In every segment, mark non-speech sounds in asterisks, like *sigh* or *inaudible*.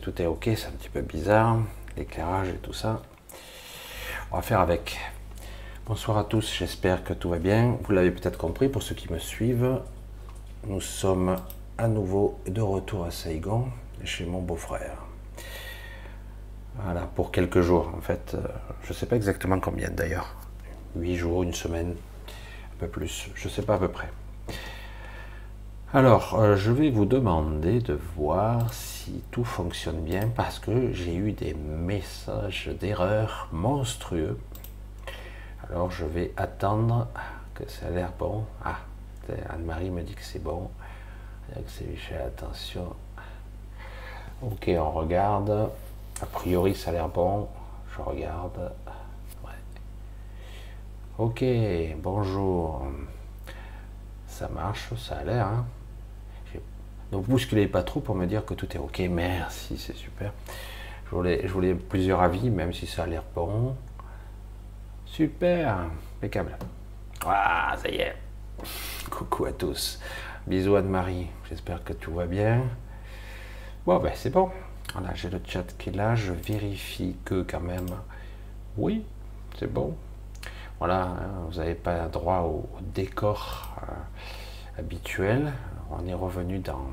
tout est ok, c'est un petit peu bizarre, l'éclairage et tout ça. On va faire avec. Bonsoir à tous, j'espère que tout va bien. Vous l'avez peut-être compris pour ceux qui me suivent. Nous sommes à nouveau de retour à Saigon, chez mon beau-frère. Voilà, pour quelques jours en fait. Euh, Je ne sais pas exactement combien d'ailleurs. Huit jours, une semaine, un peu plus. Je ne sais pas à peu près. Alors, euh, je vais vous demander de voir si tout fonctionne bien parce que j'ai eu des messages d'erreur monstrueux. Alors, je vais attendre que ça a l'air bon. Ah, Anne-Marie me dit que c'est bon. Michel, attention. Ok, on regarde. A priori, ça a l'air bon. Je regarde. Ouais. Ok, bonjour. Ça marche, ça a l'air. Hein Donc bousculez pas trop pour me dire que tout est ok. Merci, c'est super. Je voulais, je voulais plusieurs avis, même si ça a l'air bon. Super, impeccable. Ah, ça y est. Coucou à tous. Bisous Anne-Marie. J'espère que tout va bien. Bon, ben c'est bon. Voilà, j'ai le chat qui est là. Je vérifie que quand même. Oui, c'est bon. Voilà, hein, vous n'avez pas droit au, décor euh, habituel. On est revenu dans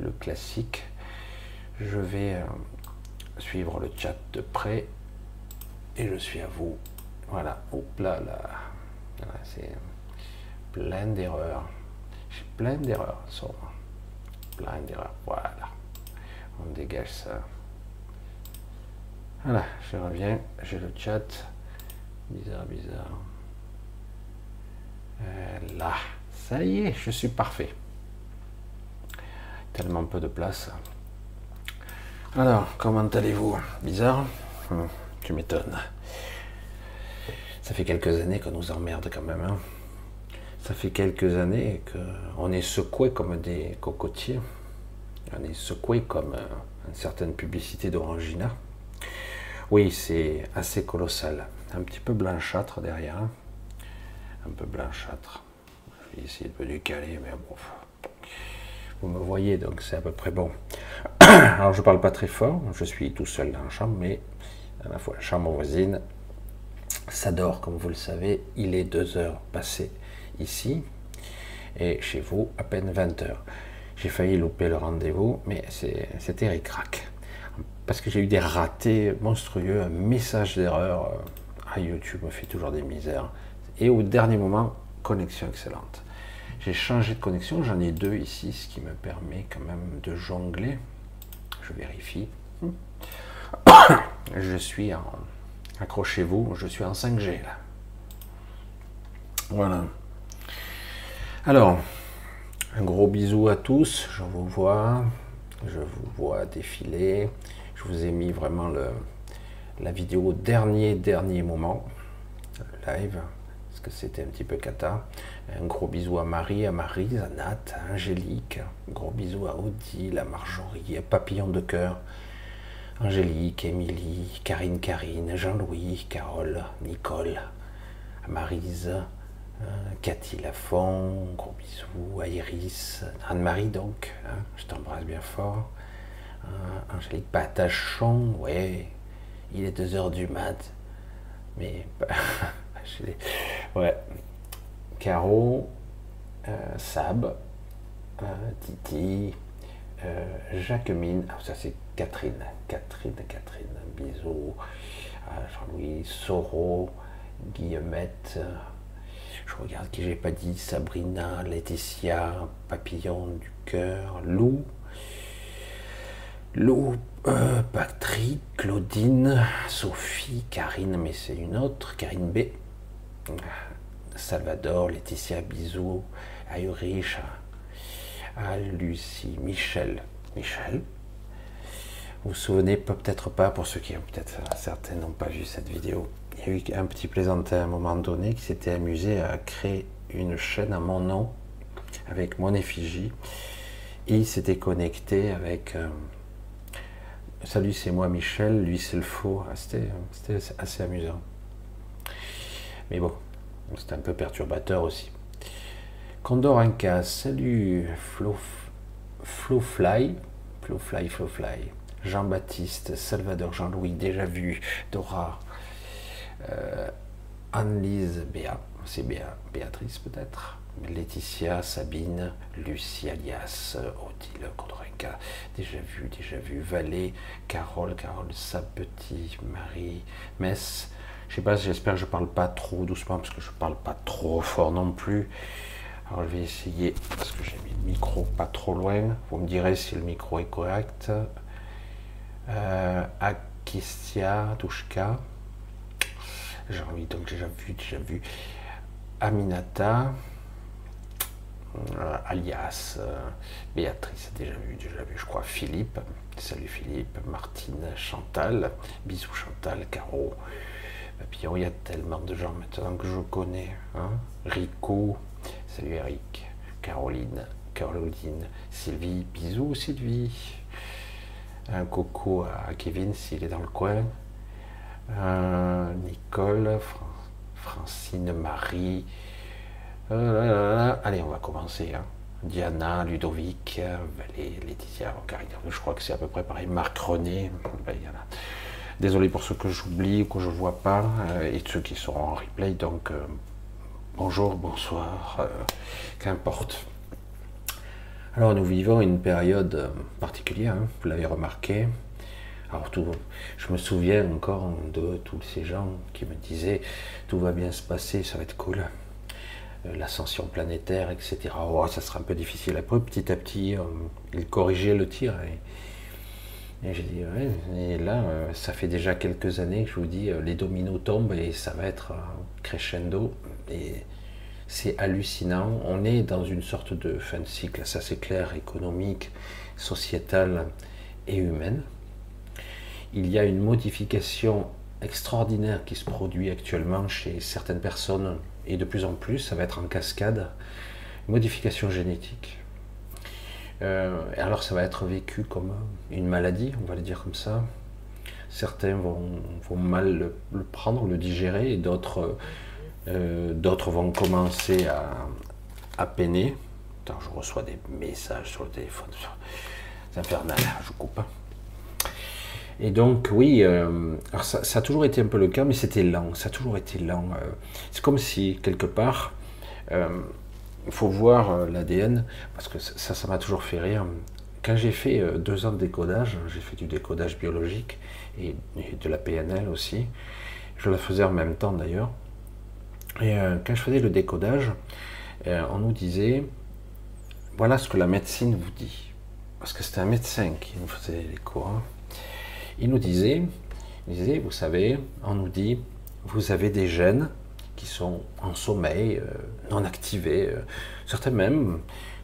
le classique. Je vais euh, suivre le chat de près et je suis à vous. Voilà, hop là, là. C'est plein d'erreurs. J'ai plein d'erreurs. Plein d'erreurs. Voilà. On dégage ça. Voilà, je reviens. J'ai le chat. Bizarre, bizarre. Euh, là, ça y est, je suis parfait. Tellement peu de place. Alors, comment allez-vous? Bizarre? Hum, Tu m'étonnes. Ça fait quelques années qu'on nous emmerde quand même. hein. Ça fait quelques années qu'on est secoué comme des cocotiers. On est secoué comme euh, une certaine publicité d'Orangina. Oui, c'est assez colossal. Un petit peu blanchâtre derrière. hein. Un peu blanchâtre. Je vais essayer de me décaler, mais bon. Vous me voyez, donc c'est à peu près bon. *coughs* Alors je parle pas très fort, je suis tout seul dans la chambre, mais à la fois la chambre voisine s'adore, comme vous le savez. Il est 2 heures passées ici, et chez vous, à peine 20 heures. J'ai failli louper le rendez-vous, mais c'était ric-rac. Parce que j'ai eu des ratés monstrueux, un message d'erreur à YouTube me fait toujours des misères. Et au dernier moment, connexion excellente. J'ai changé de connexion, j'en ai deux ici, ce qui me permet quand même de jongler. Je vérifie. *coughs* Je suis en. Accrochez-vous, je suis en 5G là. Voilà. Alors, un gros bisou à tous. Je vous vois. Je vous vois défiler. Je vous ai mis vraiment le, la vidéo dernier, dernier moment. Live. Parce que c'était un petit peu cata. Un gros bisou à Marie, à Marie, à Nat, à Angélique. Un gros bisou à Odile, à Marjorie, à Papillon de cœur. Angélique, Émilie, Karine, Karine, Jean-Louis, Carole, Nicole, à Marise, euh, Cathy Lafont, gros bisous, à Iris, Anne-Marie donc, hein, je t'embrasse bien fort. Euh, Angélique Patachon, ouais, il est 2h du mat, mais *laughs* ouais. Caro, euh, Sab, Titi, Jacqueline, ah, ça c'est Catherine, Catherine, Catherine, bisous, Jean-Louis, Soro, Guillemette, je regarde qui j'ai pas dit, Sabrina, Laetitia, Papillon du cœur, Lou, Lou, euh, Patrick, Claudine, Sophie, Karine, mais c'est une autre, Karine B, Salvador, Laetitia, bisous, à Ulrich, à Michel, Michel, vous vous souvenez peut-être pas, pour ceux qui ont peut-être certains n'ont pas vu cette vidéo, il y a eu un petit plaisantin à un moment donné qui s'était amusé à créer une chaîne à mon nom avec mon effigie. Et il s'était connecté avec euh, salut c'est moi Michel. Lui c'est le faux. Ah, c'était assez amusant. Mais bon c'était un peu perturbateur aussi. Condor Inca salut Flo, Flo Fly. Flo Fly Flo Fly. Jean-Baptiste Salvador Jean-Louis déjà vu Dora euh, Anne-Lise Béa, c'est Béa, Béatrice peut-être, Laetitia, Sabine, Lucie alias Odile Condrenka, déjà vu, déjà vu, Valé, Carole, Carole Sapetit, Marie, Mess, je sais pas, j'espère que je parle pas trop doucement parce que je parle pas trop fort non plus. Alors je vais essayer, parce que j'ai mis le micro pas trop loin, vous me direz si le micro est correct. Euh, Akistia, Tushka, j'ai envie donc déjà vu, déjà vu. Aminata, euh, alias euh, Béatrice, déjà vu, déjà vu, je crois, Philippe, salut Philippe, Martine, Chantal, bisous Chantal, Caro, Papillon, il y a tellement de gens maintenant que je connais, hein. Rico, salut Eric, Caroline, Caroline, Sylvie, bisous Sylvie, un coucou à Kevin s'il est dans le coin, euh, Nicole, Francine, Marie. Euh, allez, on va commencer. Hein. Diana, Ludovic, Valé, Laetitia, Je crois que c'est à peu près pareil. Marc René. Ben, Désolé pour ceux que j'oublie ou que je ne vois pas euh, et ceux qui seront en replay. Donc, bonjour, bonsoir, qu'importe. Alors, nous vivons une période particulière, hein, vous l'avez remarqué. Alors tout, je me souviens encore de tous ces gens qui me disaient tout va bien se passer, ça va être cool. Euh, l'ascension planétaire, etc. Oh, ça sera un peu difficile. Après, petit à petit, euh, ils corrigeaient le tir. Et, j'ai dit, là, euh, ça fait déjà quelques années que je vous dis, les dominos tombent et ça va être crescendo. Et c'est hallucinant. On est dans une sorte de fin de cycle, ça c'est clair, économique, sociétal et humaine il y a une modification extraordinaire qui se produit actuellement chez certaines personnes et de plus en plus, ça va être en cascade, modification génétique. Euh, alors ça va être vécu comme une maladie, on va le dire comme ça. Certains vont, mal le, prendre, le digérer, et d'autres euh, vont commencer à, à peiner. je reçois des messages sur le téléphone, c'est infernal, je coupe. Et donc, oui, euh, ça, a toujours été un peu le cas, mais c'était lent, ça a toujours été lent. Euh. c'est comme si, quelque part, euh, il faut voir l'ADN, parce que ça, ça m'a toujours fait rire. Quand j'ai fait deux ans de décodage, j'ai fait du décodage biologique et, de la PNL aussi, je la faisais en même temps d'ailleurs. Et quand je faisais le décodage, on nous disait, voilà ce que la médecine vous dit. Parce que c'était un médecin qui nous faisait les cours. Hein. Il nous disait, vous savez, on nous dit, vous avez des gènes qui sont en sommeil, euh, non activés, euh, certains même,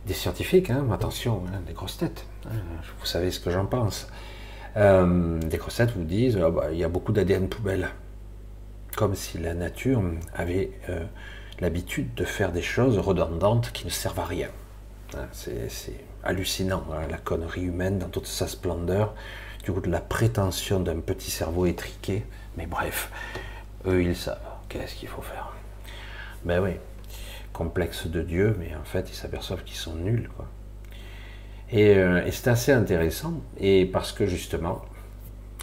des scientifiques, hein, attention, hein, des grosses têtes, hein, vous savez ce que j'en pense. Euh, des grosses têtes vous disent, ah bah, il y a beaucoup d'ADN poubelle, comme si la nature avait l'habitude de faire des choses redondantes qui ne servent à rien. C'est hallucinant, la connerie humaine dans toute sa splendeur, de la prétention d'un petit cerveau étriqué, mais bref, eux ils savent qu'est-ce qu'il faut faire. Ben oui, complexe de Dieu, mais en fait ils s'aperçoivent qu'ils sont nuls. Quoi. Et, euh, et c'est assez intéressant, et parce que justement,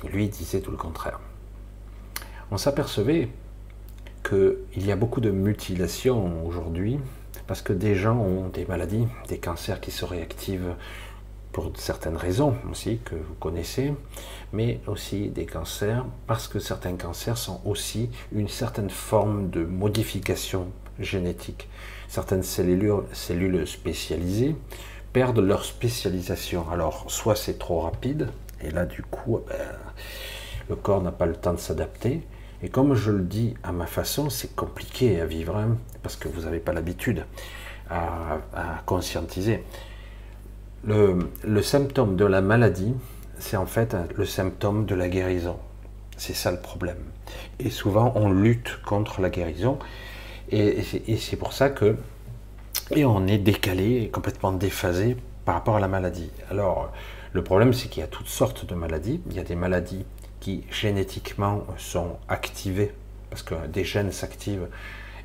lui disait tout le contraire. On s'apercevait qu'il y a beaucoup de mutilations aujourd'hui, parce que des gens ont des maladies, des cancers qui se réactivent pour certaines raisons aussi que vous connaissez, mais aussi des cancers parce que certains cancers sont aussi une certaine forme de modification génétique. Certaines cellules, cellules spécialisées perdent leur spécialisation. Alors, soit c'est trop rapide, et là du coup, ben, le corps n'a pas le temps de s'adapter, et comme je le dis à ma façon, c'est compliqué à vivre, hein, parce que vous n'avez pas l'habitude à, conscientiser. Le, symptôme de la maladie, c'est en fait le symptôme de la guérison. C'est ça le problème. Et souvent, on lutte contre la guérison. Et, et c'est pour ça que et on est décalé, complètement déphasé par rapport à la maladie. Alors, le problème, c'est qu'il y a toutes sortes de maladies. Il y a des maladies qui génétiquement sont activés, parce que des gènes s'activent,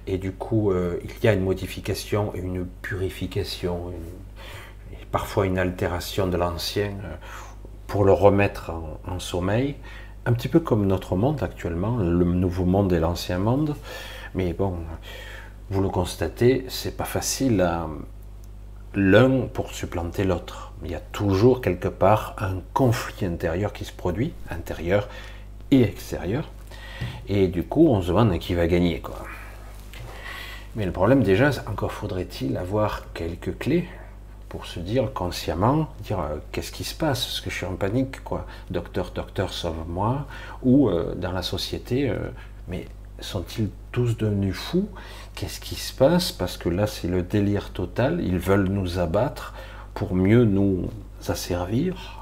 et du coup euh, il y a une modification, une purification, et parfois une altération de l'ancien euh, pour le remettre en, sommeil, un petit peu comme notre monde actuellement, le nouveau monde et l'ancien monde, mais bon, vous le constatez, c'est pas facile l'un pour supplanter l'autre il y a toujours quelque part un conflit intérieur qui se produit, intérieur et extérieur. Et du coup, on se demande qui va gagner. Quoi. Mais le problème déjà, encore faudrait-il avoir quelques clés pour se dire consciemment, dire euh, qu'est-ce qui se passe, est-ce que je suis en panique, quoi. Docteur, docteur, sauve-moi. Ou euh, dans la société, euh, mais sont-ils tous devenus fous? Qu'est-ce qui se passe? Parce que là, c'est le délire total. Ils veulent nous abattre pour mieux nous asservir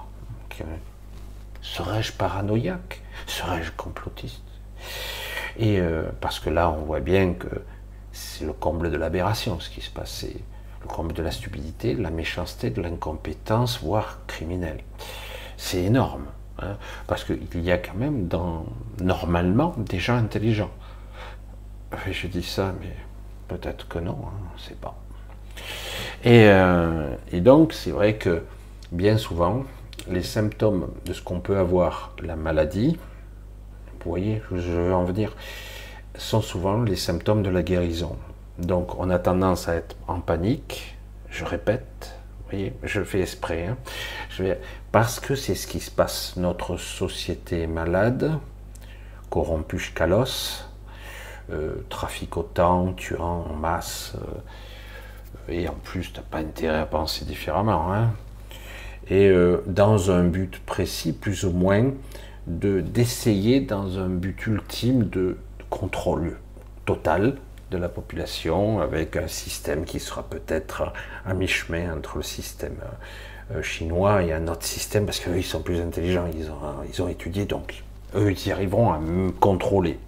Serais-je paranoïaque? Serais-je complotiste? Et parce que là, on voit bien que c'est le comble de l'aberration ce qui se passe. Comble de la stupidité, de la méchanceté, de l'incompétence, voire criminelle. C'est énorme. Hein, parce qu'il y a quand même normalement des gens intelligents. Je dis ça, mais peut-être que non, hein, on ne sait pas. Euh, et, donc, c'est vrai que bien souvent, les symptômes de ce qu'on peut avoir, la maladie, vous voyez, je veux en venir, sont souvent les symptômes de la guérison. Donc, on a tendance à être en panique, je répète, voyez, je fais esprit, hein. je vais, parce que c'est ce qui se passe. Notre société est malade, corrompue jusqu'à l'os, euh, traficotant, tuant en masse. Euh, et en plus, tu pas intérêt à penser différemment. Hein. et euh, dans un but précis, plus ou moins, de d'essayer dans un but ultime de, contrôle total de la population avec un système qui sera peut-être à mi-chemin entre le système euh, chinois et un autre système parce qu'eux ils sont plus intelligents, ils ont, ils ont étudié donc eux ils y arriveront à contrôler.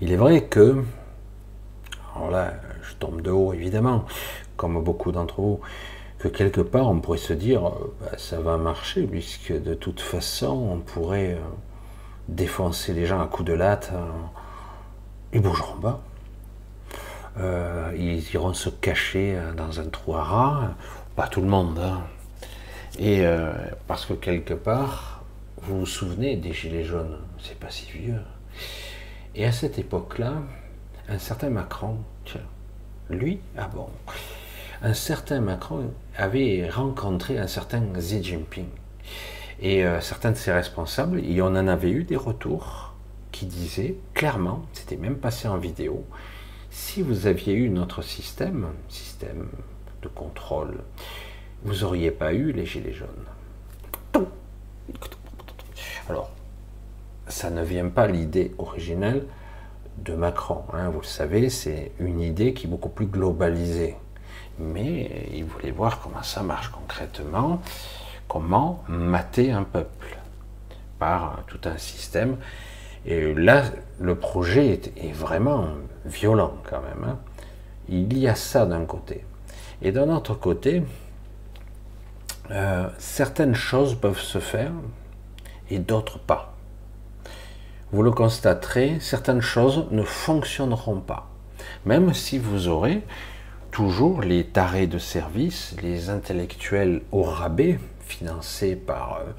Il est vrai que, alors là, je tombe de haut évidemment, comme beaucoup d'entre vous, que quelque part on pourrait se dire euh, bah, ça va marcher puisque de toute façon on pourrait euh, défoncer les gens à coups de latte euh, ils bougeront pas. ils iront se cacher dans un trou à rats, pas tout le monde. Hein. Et parce que quelque part, vous vous souvenez des Gilets jaunes, c'est pas si vieux. Et à cette époque-là, un certain Macron, tiens, lui, ah bon, un certain Macron avait rencontré un certain Xi Jinping. Et euh, certains de ses responsables, et on en avait eu des retours qui disaient clairement, c'était même passé en vidéo, si vous aviez eu notre système, système de contrôle, vous n'auriez pas eu les gilets jaunes. Alors, ça ne vient pas l'idée originelle de Macron. Hein, vous le savez, c'est une idée qui est beaucoup plus globalisée. Mais il voulait voir comment ça marche concrètement, comment mater un peuple par tout un système. Et là, le projet est, vraiment violent quand même. Hein. Il y a ça d'un côté. Et d'un autre côté, euh, certaines choses peuvent se faire et d'autres pas. Vous le constaterez, certaines choses ne fonctionneront pas. Même si vous aurez toujours les tarés de service, les intellectuels au rabais, financés par euh,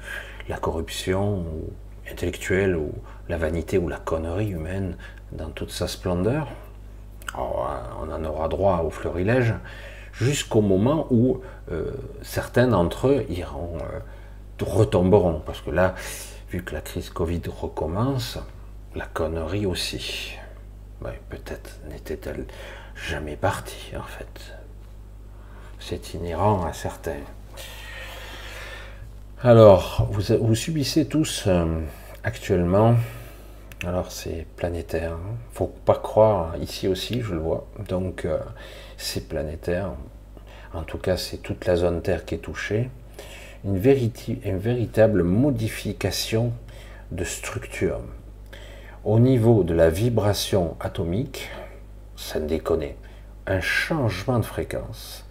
la corruption ou intellectuelle ou la vanité ou la connerie humaine dans toute sa splendeur. Oh, on en aura droit au fleurilège jusqu'au moment où euh, certains d'entre eux iront, euh, retomberont. Parce que là, vu que la crise Covid recommence, la connerie aussi. Peut-être n'était-elle jamais partie, en fait. C'est inhérent à certains. Alors, vous, subissez tous euh, actuellement, alors c'est planétaire, hein. faut pas croire, ici aussi je le vois, donc c'est planétaire, en tout cas c'est toute la zone Terre qui est touchée, une, une véritable modification de structure. Au niveau de la vibration atomique, ça ne déconne, un changement de fréquence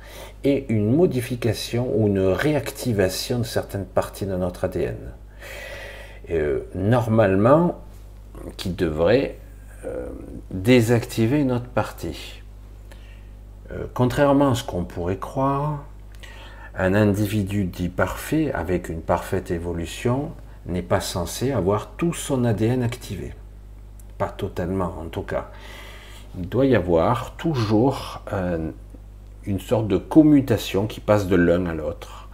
et une modification ou une réactivation de certaines parties de notre ADN. Euh, normalement, qui devrait euh, désactiver une autre partie. Euh, contrairement à ce qu'on pourrait croire, un individu dit parfait, avec une parfaite évolution, n'est pas censé avoir tout son ADN activé. Pas totalement en tout cas. Il doit y avoir toujours euh, une sorte de commutation qui passe de l'un à l'autre,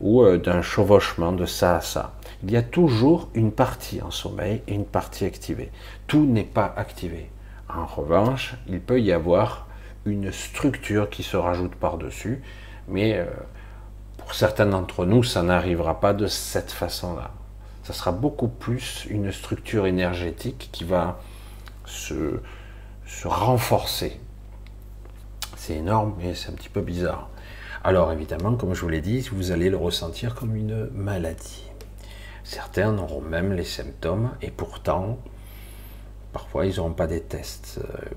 ou euh, d'un chevauchement de ça à ça. Il y a toujours une partie en sommeil et une partie activée. Tout n'est pas activé. En revanche, il peut y avoir une structure qui se rajoute par-dessus, mais euh, pour certains d'entre nous, ça n'arrivera pas de cette façon-là. Ça sera beaucoup plus une structure énergétique qui va se, se renforcer. C'est énorme, mais c'est un petit peu bizarre. Alors évidemment, comme je vous l'ai dit, vous allez le ressentir comme une maladie. Certains auront même les symptômes, et pourtant, Parfois, ils n'auront pas des tests. Euh,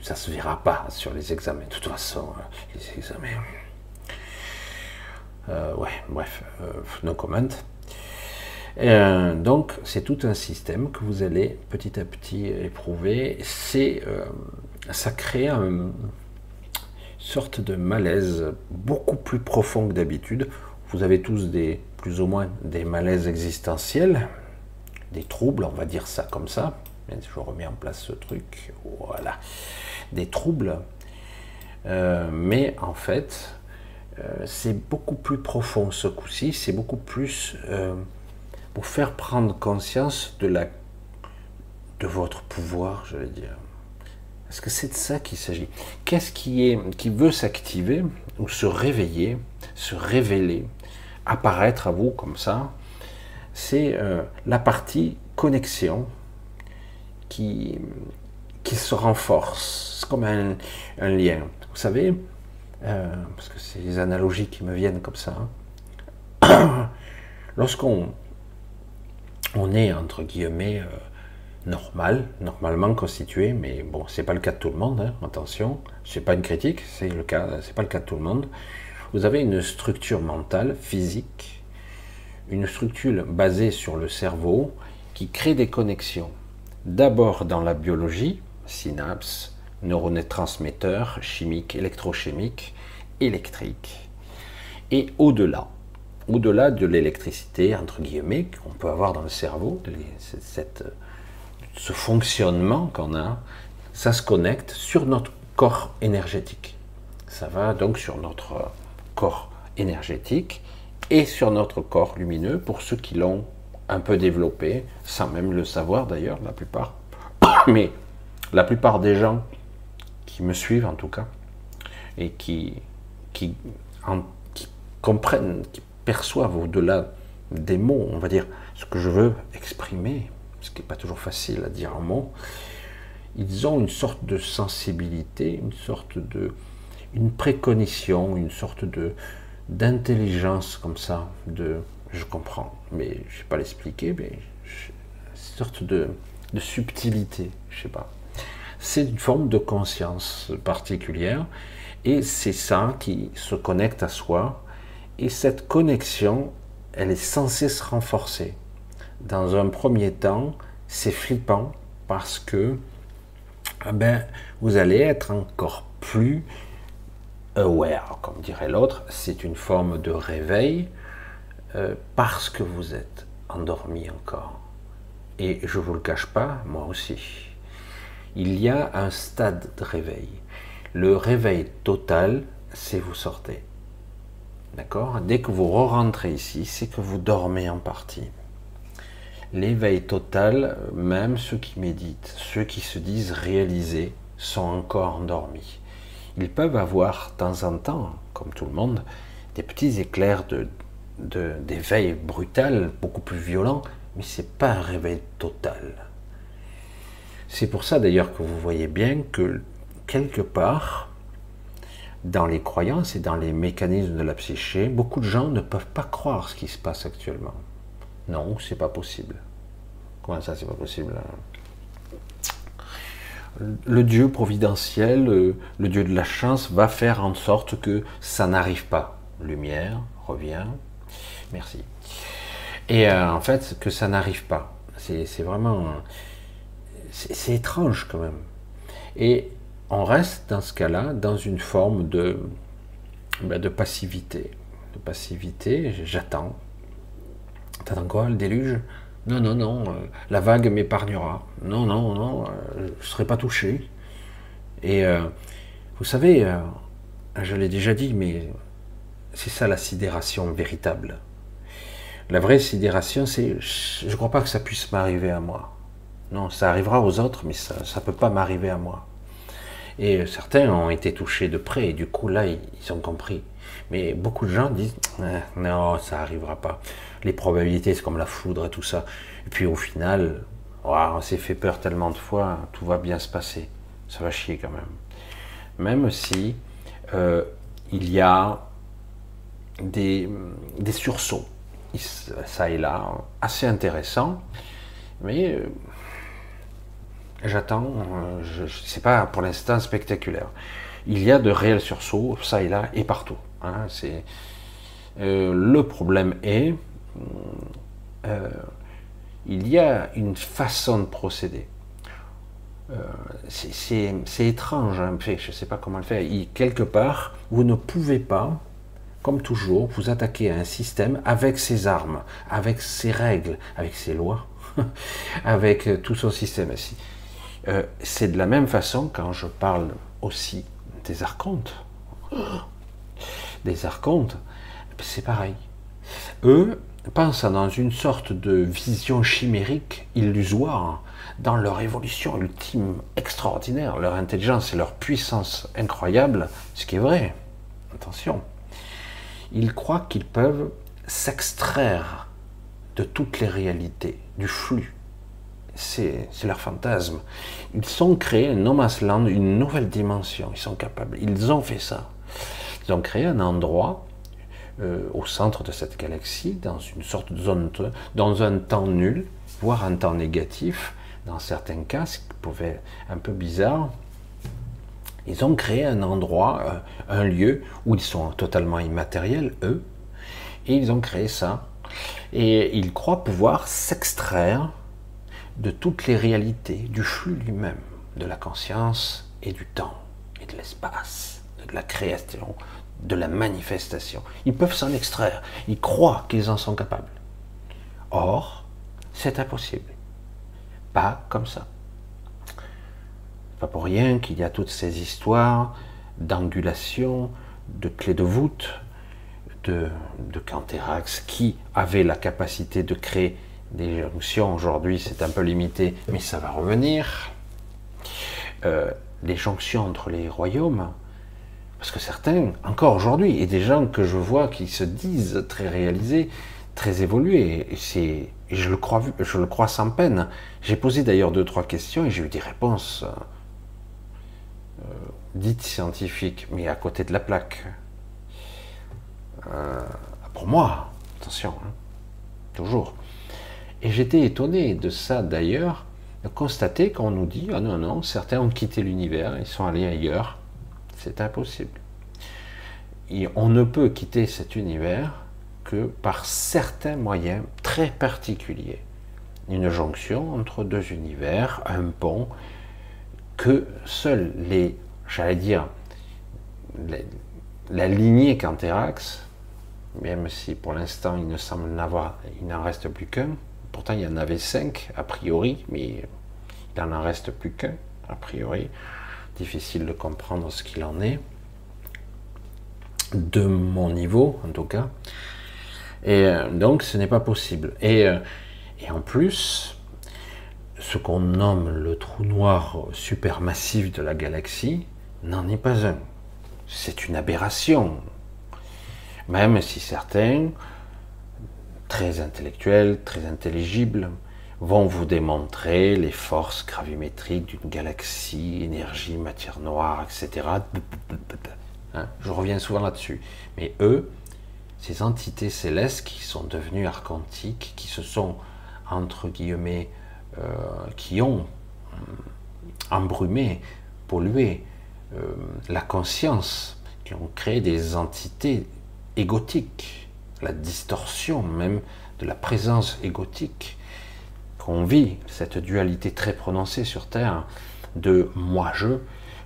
ça ne se verra pas sur les examens. De toute façon, euh, les examens. Euh, ouais, bref, no comment. donc, c'est tout un système que vous allez petit à petit éprouver. C'est, ça crée une sorte de malaise beaucoup plus profond que d'habitude. Vous avez tous des, plus ou moins des malaises existentiels, des troubles, on va dire ça comme ça je remets en place ce truc, voilà, des troubles. Euh, mais en fait, euh, c'est beaucoup plus profond ce coup-ci, c'est beaucoup plus euh, pour faire prendre conscience de, votre pouvoir, je vais dire. Est-ce que c'est de ça qu'il s'agit Qu'est-ce qui, est, qui veut s'activer ou se réveiller, se révéler, apparaître à vous comme ça C'est la partie connexion qui, qui se renforce. C'est comme un, lien. Vous savez, euh, parce que c'est les analogies qui me viennent comme ça. Hein. *coughs* Lorsqu'on on est, entre guillemets, euh, normal, normalement constitué, mais bon, c'est pas le cas de tout le monde, hein, attention, c'est pas une critique, c'est le cas, c'est pas le cas de tout le monde. Vous avez une structure mentale, physique, une structure basée sur le cerveau qui crée des connexions. D'abord dans la biologie, synapses, neurotransmetteurs chimiques, électrochimiques, électriques, et au-delà, au-delà de l'électricité, entre guillemets, qu'on peut avoir dans le cerveau, cette, ce fonctionnement qu'on a, ça se connecte sur notre corps énergétique. Ça va donc sur notre corps énergétique et sur notre corps lumineux pour ceux qui l'ont un peu développé, sans même le savoir d'ailleurs, la plupart. *coughs* Mais la plupart des gens qui me suivent en tout cas, et qui, qui, comprennent, qui perçoivent au-delà des mots, on va dire, ce que je veux exprimer, ce qui n'est pas toujours facile à dire en mots, ils ont une sorte de sensibilité, une sorte de, une précognition, une sorte de d'intelligence comme ça, de, je comprends, mais je ne sais pas l'expliquer, mais une sorte de, de subtilité, je sais pas. C'est une forme de conscience particulière, et c'est ça qui se connecte à soi, et cette connexion, elle est censée se renforcer. Dans un premier temps, c'est flippant parce que eh ben, vous allez être encore plus aware, comme dirait l'autre. C'est une forme de réveil euh, parce que vous êtes endormi encore. Et je ne vous le cache pas, moi aussi. Il y a un stade de réveil. Le réveil total, c'est vous sortez. D'accord? Dès que vous re-rentrez ici, c'est que vous dormez en partie. L'éveil total, même ceux qui méditent, ceux qui se disent réalisés, sont encore endormis. Ils peuvent avoir de temps en temps, comme tout le monde, des petits éclairs de, d'éveil brutal, beaucoup plus violent, mais ce n'est pas un réveil total. C'est pour ça d'ailleurs que vous voyez bien que quelque part, dans les croyances et dans les mécanismes de la psyché, beaucoup de gens ne peuvent pas croire ce qui se passe actuellement. Non, c'est pas possible. Comment ça, c'est pas possible Le Dieu providentiel, euh, le Dieu de la chance, va faire en sorte que ça n'arrive pas. Lumière, revient. Merci. Et euh, en fait, que ça n'arrive pas. C'est vraiment. C'est étrange quand même. Et on reste dans ce cas-là dans une forme de, ben, de passivité. De passivité, j'attends, T'attends quoi Le déluge? Non, non, non. Euh, la vague m'épargnera. Non, non, non. Euh, je ne serai pas touché. Et euh, vous savez, je l'ai déjà dit, mais c'est ça la sidération véritable. La vraie sidération, c'est je ne crois pas que ça puisse m'arriver à moi. Non, ça arrivera aux autres, mais ça ne peut pas m'arriver à moi. Et certains ont été touchés de près, et du coup là, ils ont compris. Mais beaucoup de gens disent eh, non, ça n'arrivera pas. Les probabilités, c'est comme la foudre et tout ça. Et puis au final, on s'est fait peur tellement de fois, tout va bien se passer. Ça va chier quand même. Même si euh, il y a des, des, sursauts, ça et là, assez intéressants, mais euh, j'attends, euh, je, pas pour l'instant spectaculaire. Il y a de réels sursauts, ça et là, et partout. Hein, c'est le problème est, euh, il y a une façon de procéder. Euh, c'est étrange, hein, je ne sais pas comment le faire. quelque part, vous ne pouvez pas, comme toujours, vous attaquer à un système avec ses armes, avec ses règles, avec ses lois, *laughs* avec tout son système. c'est de la même façon quand je parle aussi des archontes *gasps* des archontes, c'est pareil. Eux pensent dans une sorte de vision chimérique, illusoire, dans leur évolution ultime extraordinaire, leur intelligence et leur puissance incroyable, ce qui est vrai. Attention. Ils croient qu'ils peuvent s'extraire de toutes les réalités, du flux. C'est leur fantasme. Ils ont créé un no land, une nouvelle dimension. Ils sont capables. Ils ont fait ça. Ils ont créé un endroit euh, au centre de cette galaxie, dans une sorte de zone, dans un temps nul, voire un temps négatif, dans certains cas, ce qui pouvait être un peu bizarre. Ils ont créé un endroit, euh, un lieu où ils sont totalement immatériels, eux, et ils ont créé ça. Et ils croient pouvoir s'extraire de toutes les réalités, du flux lui-même, de la conscience et du temps et de l'espace de la création, de la manifestation. Ils peuvent s'en extraire. Ils croient qu'ils en sont capables. Or, c'est impossible. Pas comme ça. Pas pour rien qu'il y a toutes ces histoires d'angulation, de clés de voûte, de, de qui avait la capacité de créer des jonctions. Aujourd'hui, c'est un peu limité, mais ça va revenir. Euh, les jonctions entre les royaumes, parce que certains, encore aujourd'hui, et des gens que je vois qui se disent très réalisés, très évolués, c'est Et je le crois, je le crois sans peine. J'ai posé d'ailleurs deux, trois questions et j'ai eu des réponses euh, dites scientifiques, mais à côté de la plaque. Euh, pour moi, attention, hein, toujours. Et j'étais étonné de ça d'ailleurs, de constater qu'on nous dit, ah non, non, certains ont quitté l'univers, ils sont allés ailleurs. C'est impossible. Et on ne peut quitter cet univers que par certains moyens très particuliers. Une jonction entre deux univers, un pont, que seuls les, j'allais dire, la lignée Canterax, même si pour l'instant il ne semble n'avoir, il n'en reste plus qu'un, pourtant il y en avait cinq a priori, mais il n'en reste plus qu'un a priori, difficile de comprendre ce qu'il en est, de mon niveau en tout cas, et euh, donc ce n'est pas possible. Euh, et en plus, ce qu'on nomme le trou noir supermassif de la galaxie n'en est pas un. C'est une aberration. Même si certains, très intellectuels, très intelligibles, vont vous démontrer les forces gravimétriques d'une galaxie, énergie, matière noire, etc. Hein, je reviens souvent là-dessus. Mais eux, ces entités célestes qui sont devenues archontiques, qui se sont, entre guillemets, euh, qui ont euh, embrumé, pollué euh, la conscience, qui ont créé des entités égotiques, la distorsion même de la présence égotique qu'on vit, cette dualité très prononcée sur Terre de moi-je,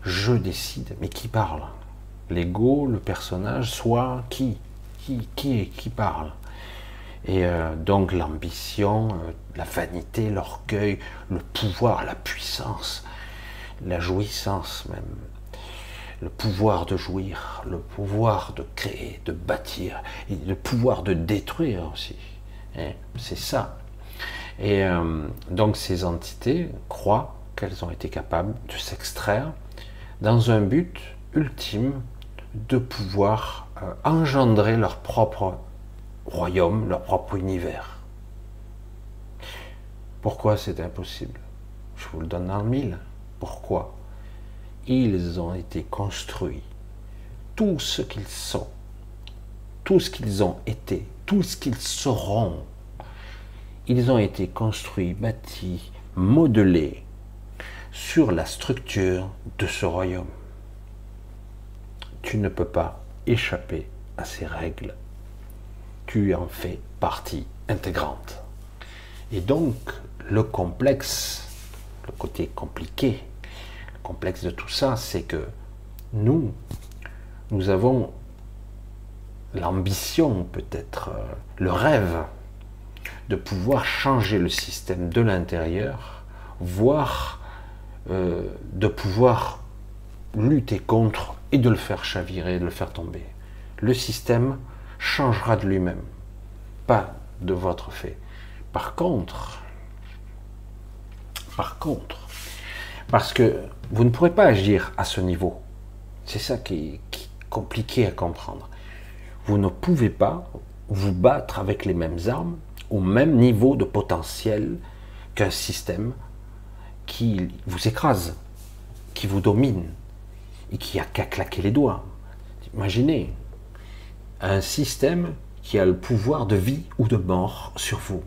je décide, mais qui parle? L'ego, le personnage, soit qui? Qui, qui est qui parle? Et euh, donc l'ambition, euh, la vanité, l'orgueil, le pouvoir, la puissance, la jouissance même, le pouvoir de jouir, le pouvoir de créer, de bâtir, et le pouvoir de détruire aussi. C'est ça. Et euh, donc ces entités croient qu'elles ont été capables de s'extraire dans un but ultime de pouvoir engendrer leur propre royaume, leur propre univers. Pourquoi c'est impossible? Je vous le donne dans le mille. Pourquoi? Ils ont été construits. Tout ce qu'ils sont, tout ce qu'ils ont été, tout ce qu'ils seront, ils ont été construits, bâtis, modelés sur la structure de ce royaume. Tu ne peux pas échapper à ces règles tu en fais partie intégrante. Et donc, le complexe, le côté compliqué, le complexe de tout ça, c'est que nous, nous avons l'ambition, peut-être euh, le rêve, de pouvoir changer le système de l'intérieur, voire euh, de pouvoir lutter contre et de le faire chavirer, de le faire tomber. Le système, changera de lui-même, pas de votre fait. Par contre, par contre, parce que vous ne pourrez pas agir à ce niveau. C'est ça qui est, compliqué à comprendre. Vous ne pouvez pas vous battre avec les mêmes armes au même niveau de potentiel qu'un système qui vous écrase, qui vous domine et qui a qu'à claquer les doigts. Imaginez, un système qui a le pouvoir de vie ou de mort sur vous,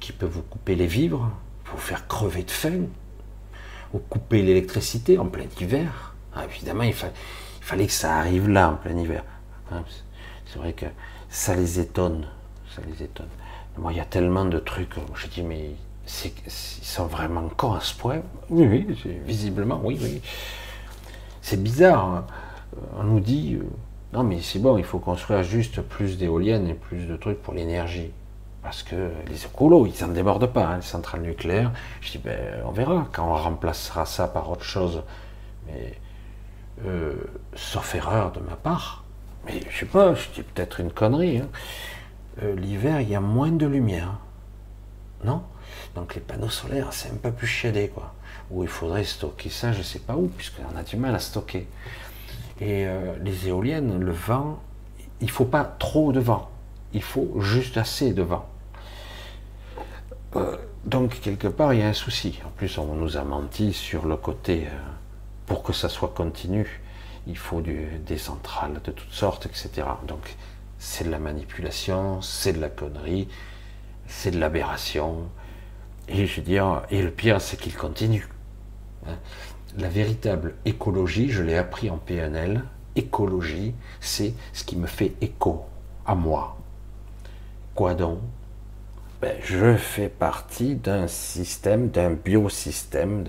qui peut vous couper les vivres, vous faire crever de faim, ou couper l'électricité en plein hiver. Ah, évidemment, il, fallait que ça arrive là, en plein hiver. Hein, c'est vrai que. Ça les étonne. Moi, il y a tellement de trucs. Je dis, mais ils sont vraiment cons à ce point. Oui, oui, visiblement, oui, oui. C'est bizarre. Hein. On nous dit, euh, non, mais c'est bon, il faut construire juste plus d'éoliennes et plus de trucs pour l'énergie. Parce que les écolos, ils n'en débordent pas, hein, les centrales nucléaires. Je dis, ben, on verra quand on remplacera ça par autre chose. Mais, euh, sauf erreur de ma part, mais je sais pas, je dis peut-être une connerie. Hein. Euh, l'hiver, il y a moins de lumière. Non? Donc les panneaux solaires, c'est un peu plus chiadé, quoi. Ou il faudrait stocker ça, je sais pas où, puisqu'on a du mal à stocker. Et euh, les éoliennes, le vent, il faut pas trop de vent. Il faut juste assez de vent. euh, donc, quelque part, il y a un souci. En plus, on nous a menti sur le côté, pour que ça soit continu, il faut des centrales de toutes sortes, etc. Donc, c'est de la manipulation, c'est de la connerie, c'est de l'aberration. Et je veux dire, et le pire, c'est qu'il continue. Hein. La véritable écologie, je l'ai appris en PNL, écologie, c'est ce qui me fait écho à moi. Quoi donc? Ben, Je fais partie d'un système, d'un biosystème,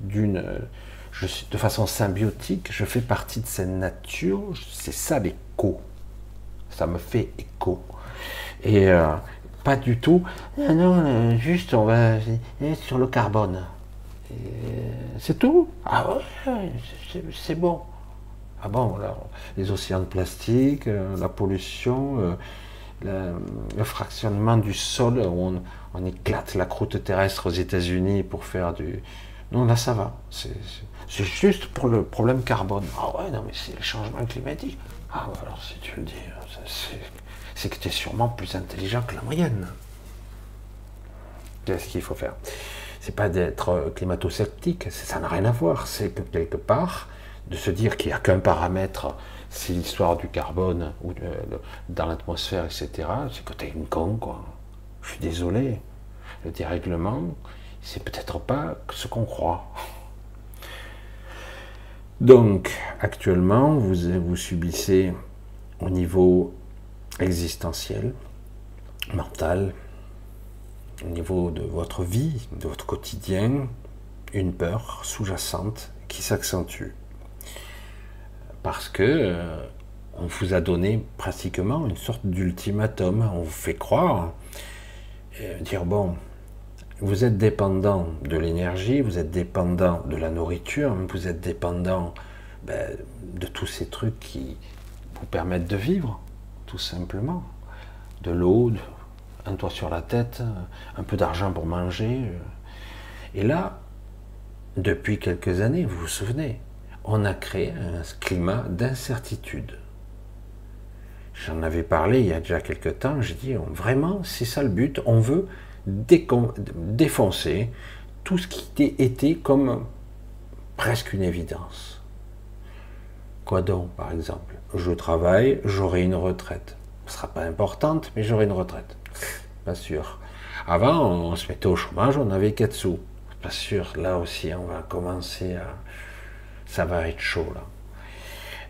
d'une, de façon symbiotique, je fais partie de cette nature, c'est ça l'écho. Ça me fait écho. Et euh, pas du tout, ah non, euh, juste on va sur le carbone. C'est tout Ah ouais, c'est bon. Ah bon, les océans de plastique, euh, la pollution, euh, le, fractionnement du sol, où on, éclate la croûte terrestre aux États-Unis pour faire du. Non, là ça va. C'est juste pour le problème carbone. Ah ouais, non, mais c'est le changement climatique. Ah, alors si tu le dis, c'est que tu es sûrement plus intelligent que la moyenne. Qu'est-ce qu'il faut faire C'est pas d'être climato-sceptique, ça n'a rien à voir. C'est que quelque part, de se dire qu'il n'y a qu'un paramètre, c'est l'histoire du carbone dans l'atmosphère, etc., c'est que tu es une con, quoi. Je suis désolé. Le dérèglement, c'est peut-être pas ce qu'on croit. Donc, actuellement, vous subissez au niveau existentiel, mental, au niveau de votre vie, de votre quotidien, une peur sous-jacente qui s'accentue parce que euh, on vous a donné pratiquement une sorte d'ultimatum. On vous fait croire, euh, dire bon, vous êtes dépendant de l'énergie, vous êtes dépendant de la nourriture, vous êtes dépendant ben, de tous ces trucs qui vous permettent de vivre, tout simplement. De l'eau, un toit sur la tête, un peu d'argent pour manger. Et là, depuis quelques années, vous vous souvenez, on a créé un climat d'incertitude. J'en avais parlé il y a déjà quelques temps, j'ai dit vraiment, c'est ça le but, on veut défoncer tout ce qui était comme presque une évidence. Quoi donc, par exemple? Je travaille, j'aurai une retraite. Ce sera pas importante, mais j'aurai une retraite. Pas sûr. Avant, on se mettait au chômage, on avait 4 sous. Pas sûr. Là aussi, on va commencer à, ça va être chaud là.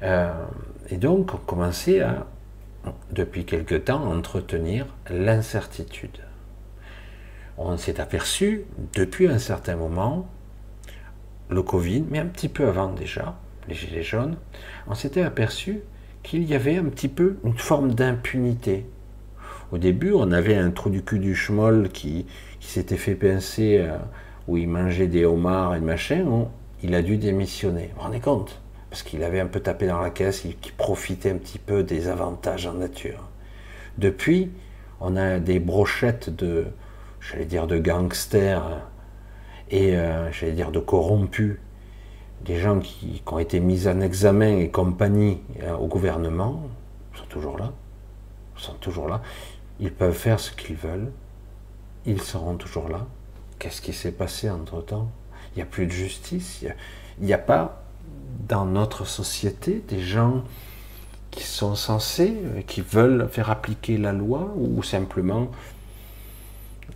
Euh, et donc, on commençait à, depuis quelque temps, entretenir l'incertitude. On s'est aperçu, depuis un certain moment, le Covid, mais un petit peu avant déjà, les Gilets jaunes, on s'était aperçu qu'il y avait un petit peu une forme d'impunité. Au début, on avait un trou du cul du schmoll qui, s'était fait pincer, euh, où il mangeait des homards et machin. Il a dû démissionner. Vous vous rendez compte? Parce qu'il avait un peu tapé dans la caisse, il profitait un petit peu des avantages en nature. Depuis, on a des brochettes de, j'allais dire, de gangsters et, euh, j'allais dire, de corrompus. Des gens qui, ont été mis en examen et compagnie euh, au gouvernement sont toujours là. sont toujours là. Ils peuvent faire ce qu'ils veulent. Ils seront toujours là. Qu'est-ce qui s'est passé entre-temps? Il n'y a plus de justice, il n'y a, pas dans notre société des gens qui sont censés, euh, qui veulent faire appliquer la loi ou simplement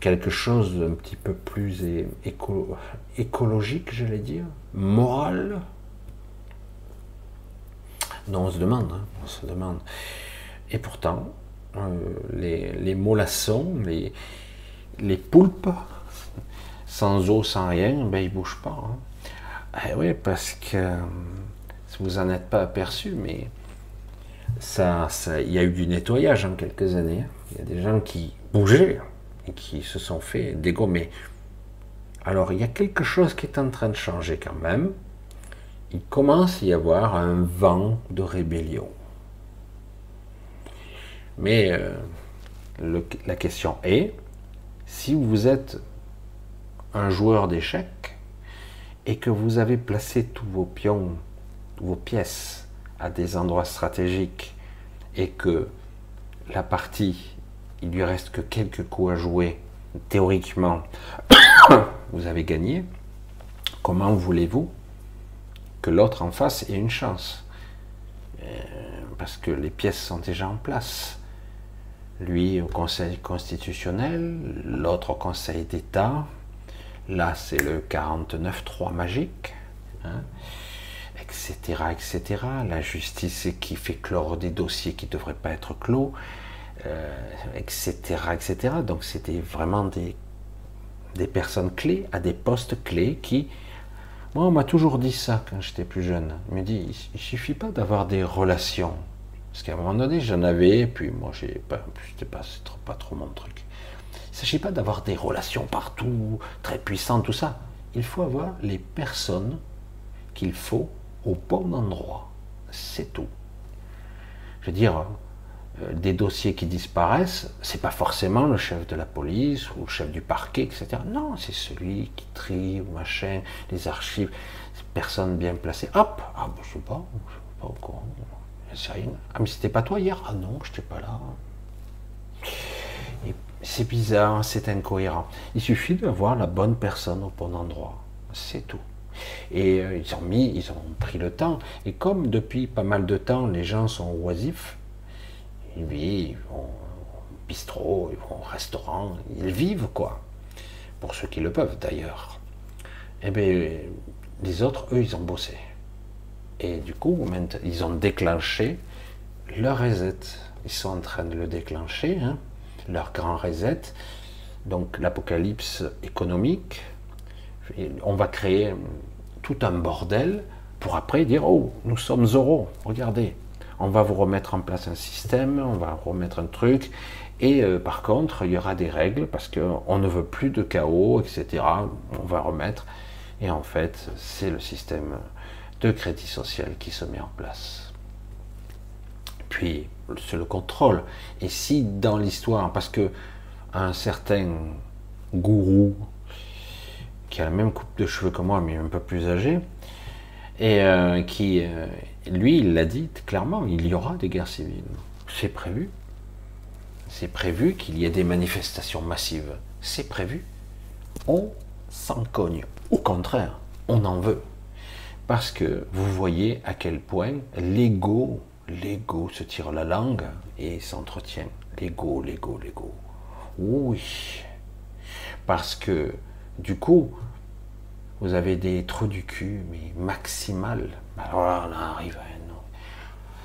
quelque chose d'un petit peu plus écologique, j'allais dire, moral. Non, on se demande, hein, on se demande. Et pourtant, euh, les, les les, les poulpes, sans eau, sans rien, ben, il ne bouge pas. Hein. Eh oui, parce que euh, vous n'en êtes pas aperçu, mais ça, ça, il y a eu du nettoyage en quelques années. Hein. Il y a des gens qui bougeaient et qui se sont fait dégommer. Alors, il y a quelque chose qui est en train de changer quand même. Il commence à y avoir un vent de rébellion. Mais euh, la question est, si vous êtes un joueur d'échecs et que vous avez placé tous vos pions, vos pièces à des endroits stratégiques et que la partie, il lui reste que quelques coups à jouer théoriquement, vous avez gagné, comment voulez-vous que l'autre en face ait une chance? Euh, Parce que les pièces sont déjà en place. Lui au Conseil constitutionnel, l'autre au Conseil d'État. Là, c'est le 49-3 magique. Hein etc., etc. La justice qui fait clore des dossiers qui ne devraient pas être clos, etc., euh, etc. Donc c'était vraiment des, des personnes clés à des postes clés qui... Moi, on m'a toujours dit ça quand j'étais plus jeune. Il me dit, il suffit pas d'avoir des relations. Parce qu'à un moment donné, j'en avais, puis moi, j'ai pas, c'était pas, trop, pas trop mon truc. Il ne s'agit pas d'avoir des relations partout, très puissantes, tout ça. Il faut avoir les personnes qu'il faut au bon endroit. C'est tout. Je veux dire, des dossiers qui disparaissent, c'est pas forcément le chef de la police ou le chef du parquet, etc. Non, c'est celui qui trie ou machin, les archives, personne bien placée. Hop, ah ben, je sais pas, je sais pas au courant. Ah mais c'était pas toi hier? Ah non, je n'étais pas là. C'est bizarre, c'est incohérent. Il suffit d'avoir la bonne personne au bon endroit. C'est tout. Et euh, ils ont mis, ils ont pris le temps. Et comme depuis pas mal de temps, les gens sont oisifs, ils vivent, ils vont au bistrot, ils vont au restaurant, ils vivent quoi. Pour ceux qui le peuvent d'ailleurs. Eh bien, les autres, eux, ils ont bossé. Et du coup, ils ont déclenché leur reset. Ils sont en train de le déclencher, hein, leur grand reset. Donc l'apocalypse économique, on va créer tout un bordel pour après dire oh nous sommes euros regardez on va vous remettre en place un système on va remettre un truc. Et euh, par contre il y aura des règles parce qu'on ne veut plus de chaos etc on va remettre. Et en fait c'est le système de crédit social qui se met en place. Puis c'est le contrôle. Et si dans l'histoire parce que un certain gourou qui a la même coupe de cheveux que moi, mais un peu plus âgé, et euh, qui, euh, lui, il l'a dit clairement, il y aura des guerres civiles. C'est prévu. C'est prévu qu'il y ait des manifestations massives. C'est prévu. On s'en cogne. Au contraire, on en veut. Parce que vous voyez à quel point l'ego, l'ego se tire la langue et s'entretient. L'ego, l'ego, l'ego. Oui. Parce que du coup, vous avez des trous du cul, mais maximal. Alors là, on arrive à un...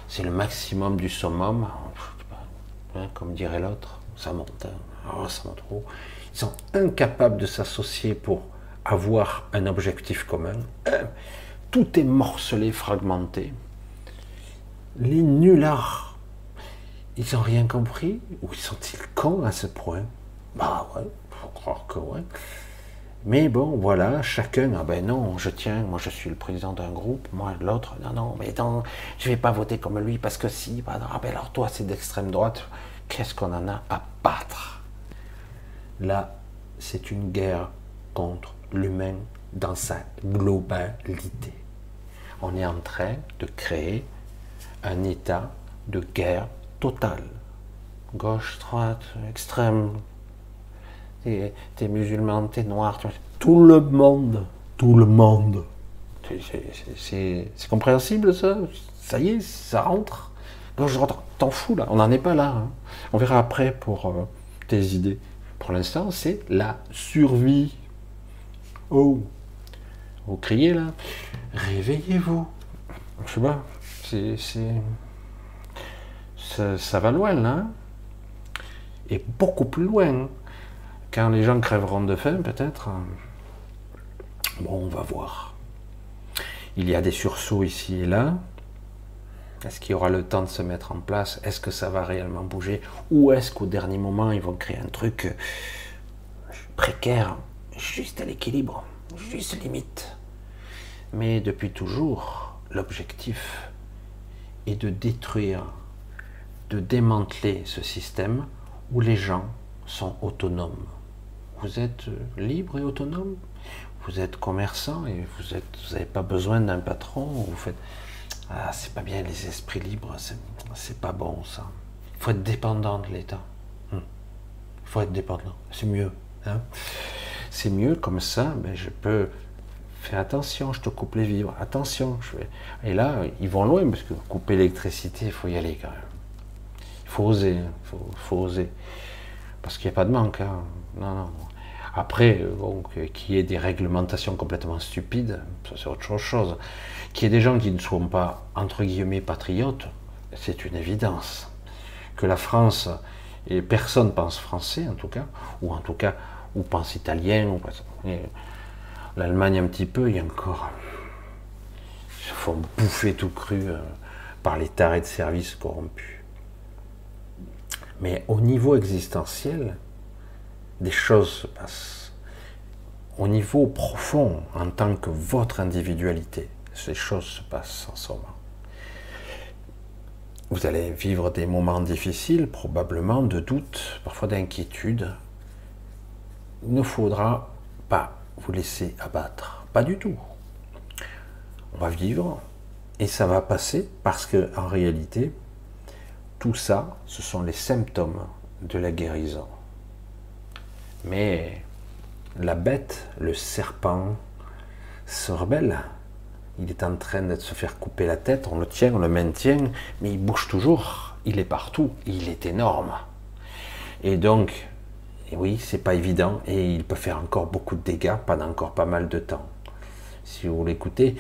C'est le maximum du summum, hein, comme dirait l'autre. Ça monte, hein. oh, ça monte trop. Ils sont incapables de s'associer pour avoir un objectif commun. Tout est morcelé, fragmenté. Les nullards, ils n'ont rien compris? Ou sont-ils cons à ce point? Bah ouais, faut croire que ouais. Mais bon, voilà, chacun, ah ben non, je tiens, moi je suis le président d'un groupe, moi l'autre, non, non, mais non, je vais pas voter comme lui parce que si, bah, ah ben alors toi c'est d'extrême droite, qu'est-ce qu'on en a à battre? Là, c'est une guerre contre l'humain dans sa globalité. On est en train de créer un état de guerre totale. Gauche, droite, extrême, t'es musulman, t'es noir, tout le monde, tout le monde. C'est compréhensible ça? Ça y est, ça rentre? Je t'en fous là, on n'en est pas là. Hein. On verra après pour euh, tes idées. Pour l'instant, c'est la survie. Oh, vous criez là, réveillez-vous. Je sais pas, c'est. Ça, ça, va loin là. Hein. Et beaucoup plus loin. Quand les gens crèveront de faim, peut-être. Euh, bon, on va voir. Il y a des sursauts ici et là. Est-ce qu'il y aura le temps de se mettre en place? Est-ce que ça va réellement bouger? Ou est-ce qu'au dernier moment, ils vont créer un truc euh, précaire, juste à l'équilibre, juste limite? Mais depuis toujours, l'objectif est de détruire, de démanteler ce système où les gens sont autonomes vous êtes euh, libre et autonome, vous êtes commerçant et vous n'avez vous pas besoin d'un patron, vous faites ah c'est pas bien les esprits libres, c'est pas bon ça. Il faut être dépendant de l'État. Hmm. Il faut être dépendant, c'est mieux. Hein. c'est mieux comme ça, mais je peux fais attention, je te coupe les vivres, attention. Et là, ils vont loin, parce que couper l'électricité, il faut y aller quand même. Il faut oser, il hein. faut, oser. Parce qu'il n'y a pas de manque. Hein. Non, non. Après, euh, bon, qu'il y ait des réglementations complètement stupides, ça c'est autre chose. Qu'il y ait des gens qui ne soient pas, entre guillemets, patriotes, c'est une évidence. Que la France, et personne pense français en tout cas, ou en tout cas, ou pense italien, ou L'Allemagne un petit peu, il y a encore. Ils se font bouffer tout cru euh, par les tarés de service corrompus. Mais au niveau existentiel, des choses se passent. Au niveau profond, en tant que votre individualité, ces choses se passent en ce. Vous allez vivre des moments difficiles, probablement de doute, parfois d'inquiétude. Il ne faudra pas vous laisser abattre. Pas du tout. On va vivre et ça va passer parce que en réalité, tout ça, ce sont les symptômes de la guérison. Mais la bête, le serpent, se rebelle. Il est en train de se faire couper la tête, on le tient, on le maintient, mais il bouge toujours, il est partout, il est énorme. Et donc, et oui, c'est pas évident et il peut faire encore beaucoup de dégâts pendant encore pas mal de temps, si vous l'écoutez.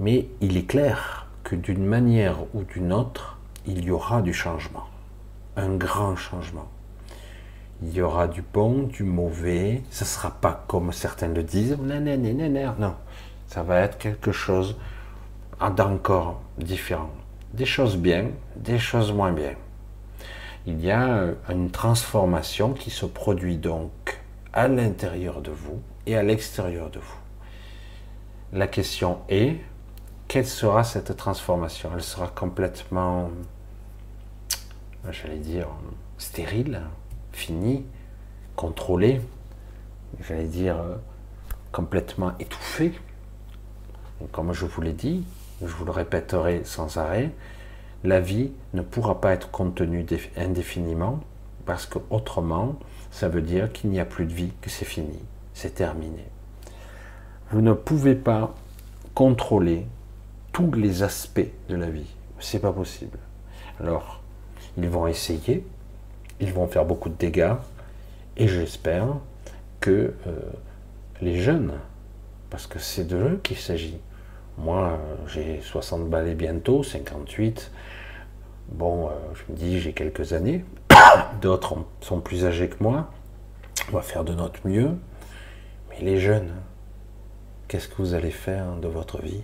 Mais il est clair que d'une manière ou d'une autre, il y aura du changement, un grand changement. Il y aura du bon, du mauvais. Ce ne sera pas comme certains le disent, non, ça va être quelque chose d'encore différent. Des choses bien, des choses moins bien il y a euh, une transformation qui se produit donc à l'intérieur de vous et à l'extérieur de vous. La question est, quelle sera cette transformation? Elle sera complètement, j'allais dire, stérile, finie, contrôlée, j'allais dire, complètement étouffée. comme je vous l'ai dit, je vous le répéterai sans arrêt, la vie ne pourra pas être contenue indéfiniment, parce que autrement, ça veut dire qu'il n'y a plus de vie, que c'est fini, c'est terminé. Vous ne pouvez pas contrôler tous les aspects de la vie. C'est pas possible. Alors, ils vont essayer, ils vont faire beaucoup de dégâts, et j'espère que euh, les jeunes, parce que c'est de eux qu'il s'agit, moi, j'ai 60 balais bientôt, 58. Bon, euh, je me dis, j'ai quelques années. *coughs* D'autres sont plus âgés que moi. On va faire de notre mieux. Mais les jeunes, qu'est-ce que vous allez faire de votre vie?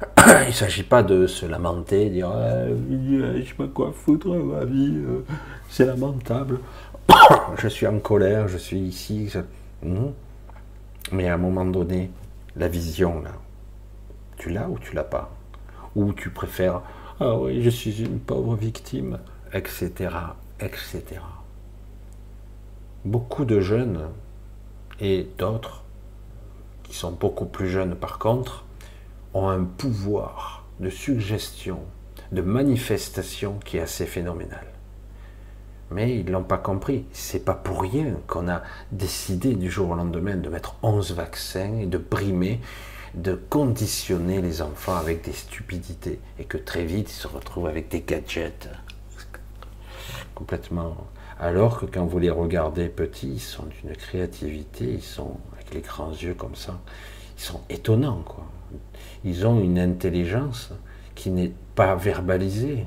*coughs* Il ne s'agit pas de se lamenter, dire ah, je sais pas quoi foutre, ma vie, euh, c'est lamentable. *coughs* je suis en colère, je suis ici. Hmm. Mais à un moment donné, la vision, là, tu l'as ou tu l'as pas? Ou tu préfères Ah oui, je suis une pauvre victime, etc. etc. Beaucoup de jeunes et d'autres qui sont beaucoup plus jeunes par contre ont un pouvoir de suggestion, de manifestation qui est assez phénoménal. Mais ils ne l'ont pas compris. C'est pas pour rien qu'on a décidé du jour au lendemain de mettre 11 vaccins et de brimer de conditionner les enfants avec des stupidités et que très vite ils se retrouvent avec des gadgets complètement. Alors que quand vous les regardez petits, ils sont d'une créativité, ils sont avec les grands yeux comme ça, ils sont étonnants quoi. Ils ont une intelligence qui n'est pas verbalisée.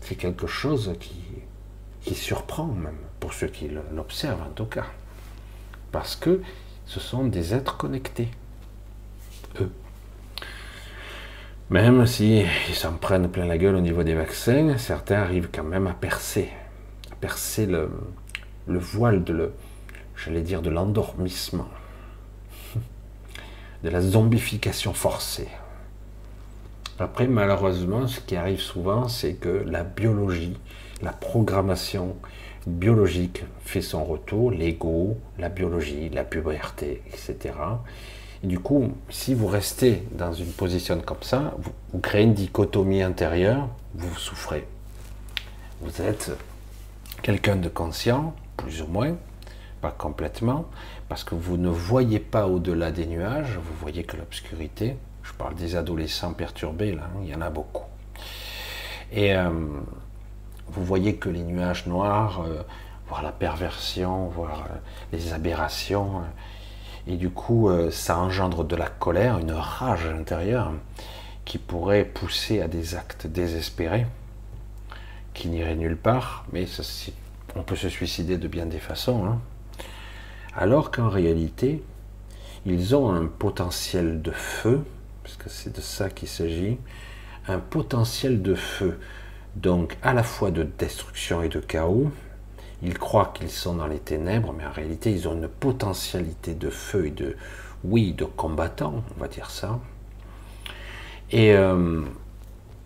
C'est quelque chose qui, surprend même pour ceux qui l'observent en tout cas, parce que ce sont des êtres connectés. Même si ils s'en prennent plein la gueule au niveau des vaccins, certains arrivent quand même à percer, à percer le, voile de l'endormissement, *laughs* de la zombification forcée. Après, malheureusement, ce qui arrive souvent, c'est que la biologie, la programmation biologique fait son retour, l'ego, la biologie, la puberté, etc. Et du coup, si vous restez dans une position comme ça, vous, créez une dichotomie intérieure, vous souffrez. Vous êtes quelqu'un de conscient, plus ou moins, pas complètement, parce que vous ne voyez pas au-delà des nuages, vous voyez que l'obscurité. Je parle des adolescents perturbés, là, hein, il y en a beaucoup. Et euh, vous voyez que les nuages noirs, euh, voire la perversion, voire euh, les aberrations, et du coup, ça engendre de la colère, une rage intérieure qui pourrait pousser à des actes désespérés, qui n'iraient nulle part, mais on peut se suicider de bien des façons. Hein. Alors qu'en réalité, ils ont un potentiel de feu, parce que c'est de ça qu'il s'agit, un potentiel de feu, donc à la fois de destruction et de chaos. Ils croient qu'ils sont dans les ténèbres, mais en réalité, ils ont une potentialité de feu et de, oui, de combattants, on va dire ça. Et, euh,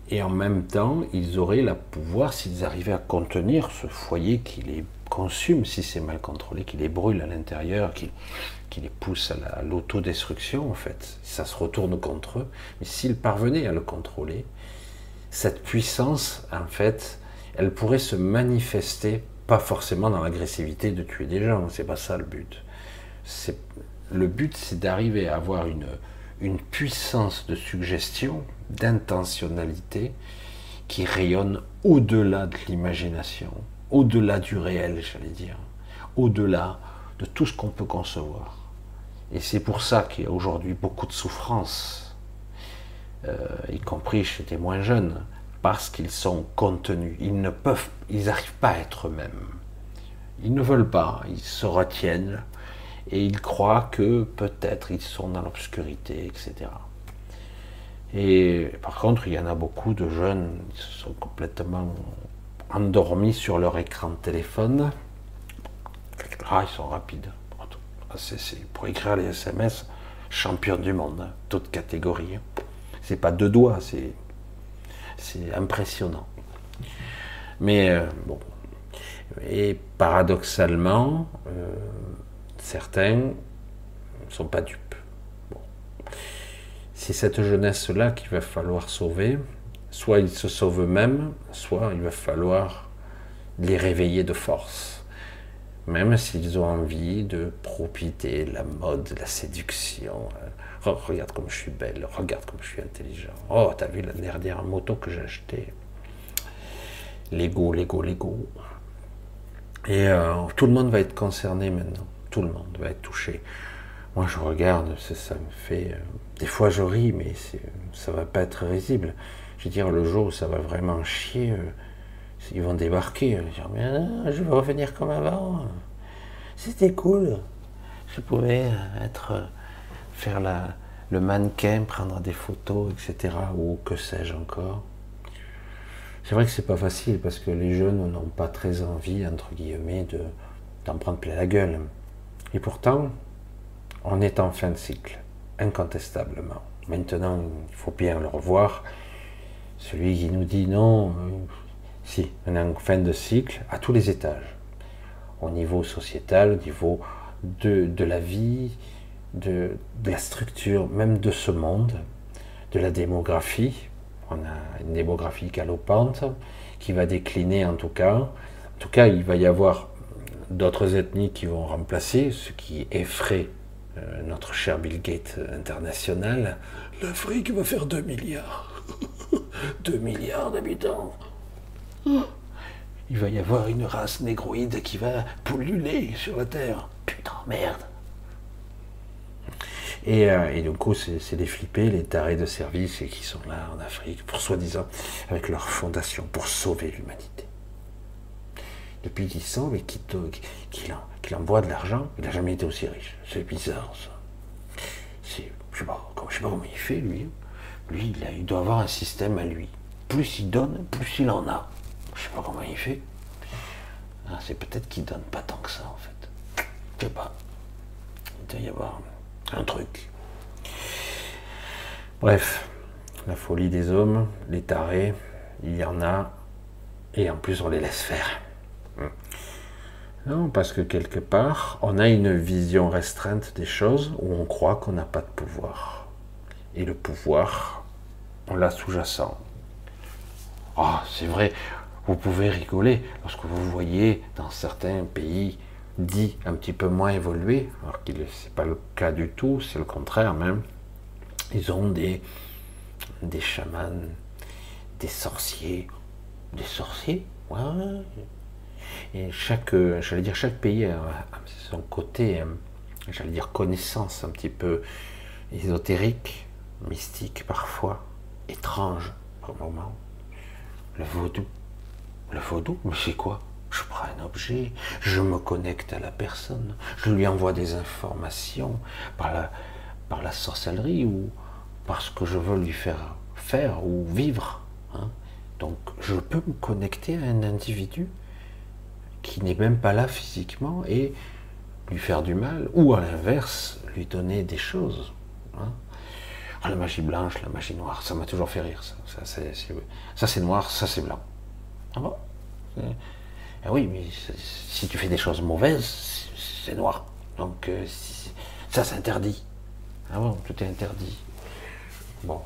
et en même temps, ils auraient le pouvoir, s'ils arrivaient à contenir ce foyer qui les consume, si c'est mal contrôlé, qui les brûle à l'intérieur, qui, qui les pousse à l'autodestruction, en fait. Ça se retourne contre eux. Mais s'ils parvenaient à le contrôler, cette puissance, en fait, elle pourrait se manifester, pas forcément dans l'agressivité de tuer des gens, c'est pas ça le but. Le but, c'est d'arriver à avoir une, une puissance de suggestion, d'intentionnalité, qui rayonne au-delà de l'imagination, au-delà du réel, j'allais dire, au-delà de tout ce qu'on peut concevoir. Et c'est pour ça qu'il y a aujourd'hui beaucoup de souffrance, euh, y compris chez des moins jeunes, parce qu'ils sont contenus. Ils ne peuvent, ils n'arrivent pas à être eux-mêmes. Ils ne veulent pas, ils se retiennent, et ils croient que peut-être ils sont dans l'obscurité, etc. Et par contre, il y en a beaucoup de jeunes qui sont complètement endormis sur leur écran de téléphone. Ah, ils sont rapides. Ah, pour écrire les SMS, champion du monde, hein, toute catégorie. C'est pas deux doigts, c'est impressionnant. Mais euh, bon. Et paradoxalement, euh, certains ne sont pas dupes. C'est cette jeunesse-là qu'il va falloir sauver. Soit ils se sauvent eux-mêmes, soit il va falloir les réveiller de force. Même s'ils ont envie de profiter de la mode, de la séduction. Oh, regarde comme je suis belle, regarde comme je suis intelligent. Oh, t'as vu la dernière moto que j'ai achetée? Lego, Lego, Lego. Et euh, tout le monde va être concerné maintenant tout le monde va être touché. Moi, je regarde, ça, me fait. Euh, des fois, je ris, mais ça va pas être risible. Je veux dire, le jour où ça va vraiment chier, euh, ils vont débarquer. Je, je vais revenir comme avant. C'était cool. Je pouvais être faire la, le mannequin, prendre des photos, etc. Ou que sais-je encore. C'est vrai que c'est pas facile parce que les jeunes n'ont pas très envie, entre guillemets, de, d'en prendre plein la gueule. Et pourtant, on est en fin de cycle, incontestablement. Maintenant, il faut bien le revoir. Celui qui nous dit non, euh, si, on est en fin de cycle à tous les étages. Au niveau sociétal, au niveau de, de la vie, de, de, la structure, même de ce monde, de la démographie. On a une démographie galopante qui va décliner en tout cas. En tout cas, il va y avoir d'autres ethnies qui vont remplacer, ce qui effraie euh, notre cher Bill Gates international. L'Afrique va faire 2 milliards. *laughs* 2 milliards d'habitants. Il va y avoir une race négroïde qui va polluer sur la Terre. Putain, merde. Et, euh, et, du coup, c'est les flippés, les tarés de service qui sont là en Afrique, pour soi-disant, avec leur fondation, pour sauver l'humanité depuis 10 ans, mais qu'il envoie de l'argent, il n'a jamais été aussi riche. C'est bizarre, ça. Je ne sais, pas comment il fait, lui. Lui, il, doit avoir un système à lui. Plus il donne, plus il en a. Je sais pas comment il fait. Ah, c'est peut-être qu'il donne pas tant que ça, en fait. Je sais pas. Il doit y avoir un truc. Bref, la folie des hommes, les tarés, il y en a, et en plus on les laisse faire. Non, parce que quelque part, on a une vision restreinte des choses où on croit qu'on n'a pas de pouvoir. Et le pouvoir, on l'a sous-jacent. Ah, c'est vrai, vous pouvez rigoler lorsque vous voyez dans certains pays dit un petit peu moins évolués, alors que ce n'est pas le cas du tout, c'est le contraire même, ils ont des, des chamans, des sorciers, des sorciers, ouais. Et chaque, j'allais dire, chaque pays a son côté, euh, j'allais dire, connaissance un petit peu ésotérique, mystique parfois, étrange par moment. Le vaudou. Le vaudou, mais c'est quoi? Je prends un objet, je me connecte à la personne, je lui envoie des informations par la, par sorcellerie ou parce que je veux lui faire faire ou vivre. Hein. Donc je peux me connecter à un individu qui n'est même pas là physiquement et lui faire du mal, ou à l'inverse, lui donner des choses. Hein. Ah, la magie blanche, la magie noire, ça m'a toujours fait rire. Ça, c'est noir, ça c'est blanc. Ah ah Oui, mais si tu fais des choses mauvaises, c'est noir. Donc euh, ça c'est interdit. Ah tout est interdit. Bon.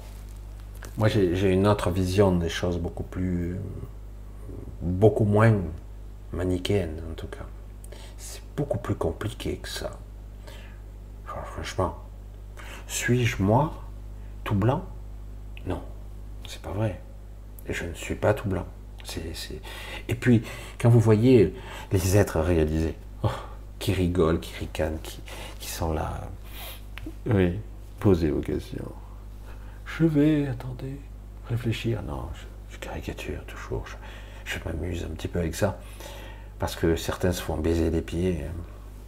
Moi j'ai une autre vision des choses beaucoup plus. beaucoup moins manichéenne en tout cas. C'est beaucoup plus compliqué que ça. franchement, suis-je moi tout blanc? Non, c'est pas vrai. Je ne suis pas tout blanc. Et puis, quand vous voyez les êtres réalisés, oh, qui rigolent, qui ricanent, qui, sont là, oui, posez vos questions. Je vais, attendez, réfléchir. Non, je, caricature toujours. je m'amuse un petit peu avec ça. Parce que certains se font baiser les pieds,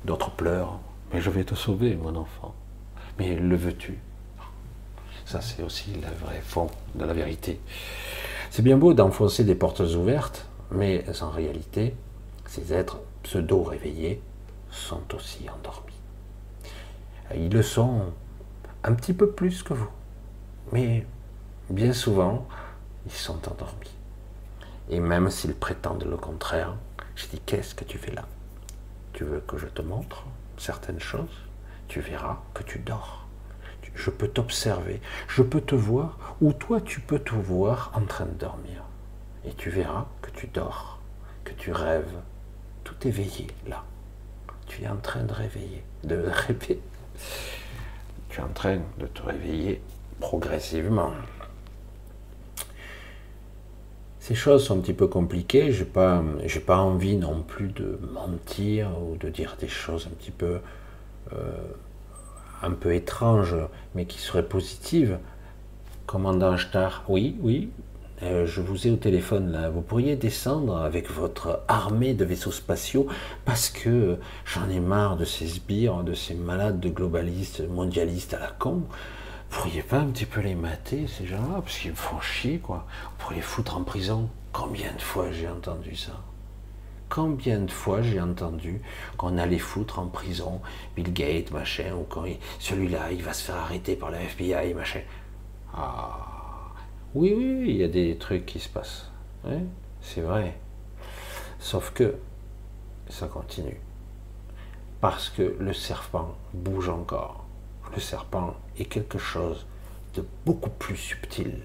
d'autres pleurent. Mais je vais te sauver, mon enfant. Mais le veux-tu? Ça, c'est aussi le vrai fond de la vérité. C'est bien beau d'enfoncer des portes ouvertes, mais en réalité, ces êtres pseudo-réveillés sont aussi endormis. Ils le sont un petit peu plus que vous, mais bien souvent, ils sont endormis. Et même s'ils prétendent le contraire, je dis, qu'est-ce que tu fais là? Tu veux que je te montre certaines choses? Tu verras que tu dors. Je peux t'observer, je peux te voir, ou toi tu peux te voir en train de dormir. Et tu verras que tu dors, que tu rêves, tout éveillé là. Tu es en train de réveiller, de *laughs* rêver. Tu es en train de te réveiller progressivement ces choses sont un petit peu compliquées. Je n'ai pas, pas envie non plus de mentir ou de dire des choses un petit peu, euh, un peu étranges, mais qui seraient positives. Commandant Star, oui, oui, euh, je vous ai au téléphone là. Vous pourriez descendre avec votre armée de vaisseaux spatiaux parce que j'en ai marre de ces sbires, de ces malades de globalistes, mondialistes à la con. Vous pourriez pas un petit peu les mater, ces gens-là, parce qu'ils me font chier, quoi. Vous pourriez les foutre en prison. Combien de fois j'ai entendu ça? Combien de fois j'ai entendu qu'on allait foutre en prison Bill Gates, machin, ou quand celui-là, il va se faire arrêter par la FBI, machin. Ah, oui, oui, il y a des trucs qui se passent. c'est vrai. Sauf que ça continue. Parce que le serpent bouge encore le serpent est quelque chose de beaucoup plus subtil.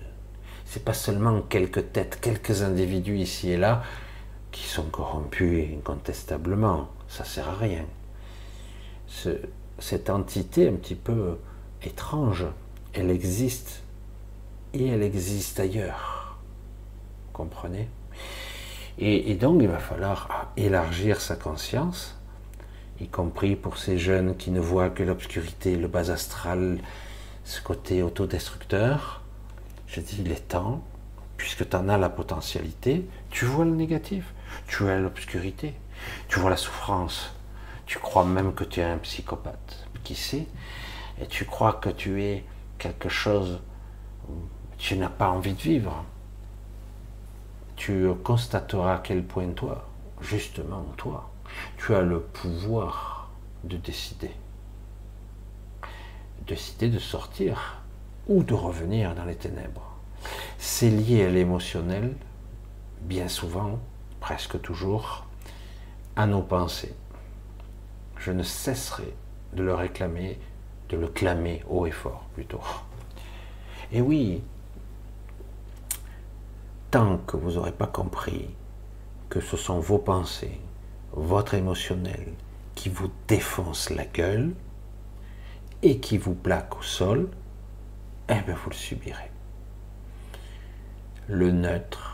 C'est pas seulement quelques têtes, quelques individus ici et là qui sont corrompus incontestablement. Ça sert à rien. cette entité un petit peu étrange, elle existe et elle existe ailleurs. Vous comprenez? Et donc il va falloir élargir sa conscience y compris pour ces jeunes qui ne voient que l'obscurité, le bas astral, ce côté autodestructeur. Je dis, il est temps, puisque tu en as la potentialité, tu vois le négatif, tu vois l'obscurité, tu vois la souffrance, tu crois même que tu es un psychopathe, qui sait, et tu crois que tu es quelque chose, tu n'as pas envie de vivre. Tu constateras à quel point toi, justement toi, tu as le pouvoir de décider. Décider de sortir ou de revenir dans les ténèbres. C'est lié à l'émotionnel, bien souvent, presque toujours, à nos pensées. Je ne cesserai de le réclamer, de le clamer haut et fort plutôt. Et oui, tant que vous n'aurez pas compris que ce sont vos pensées, votre émotionnel qui vous défonce la gueule et qui vous plaque au sol, eh bien vous le subirez. Le neutre,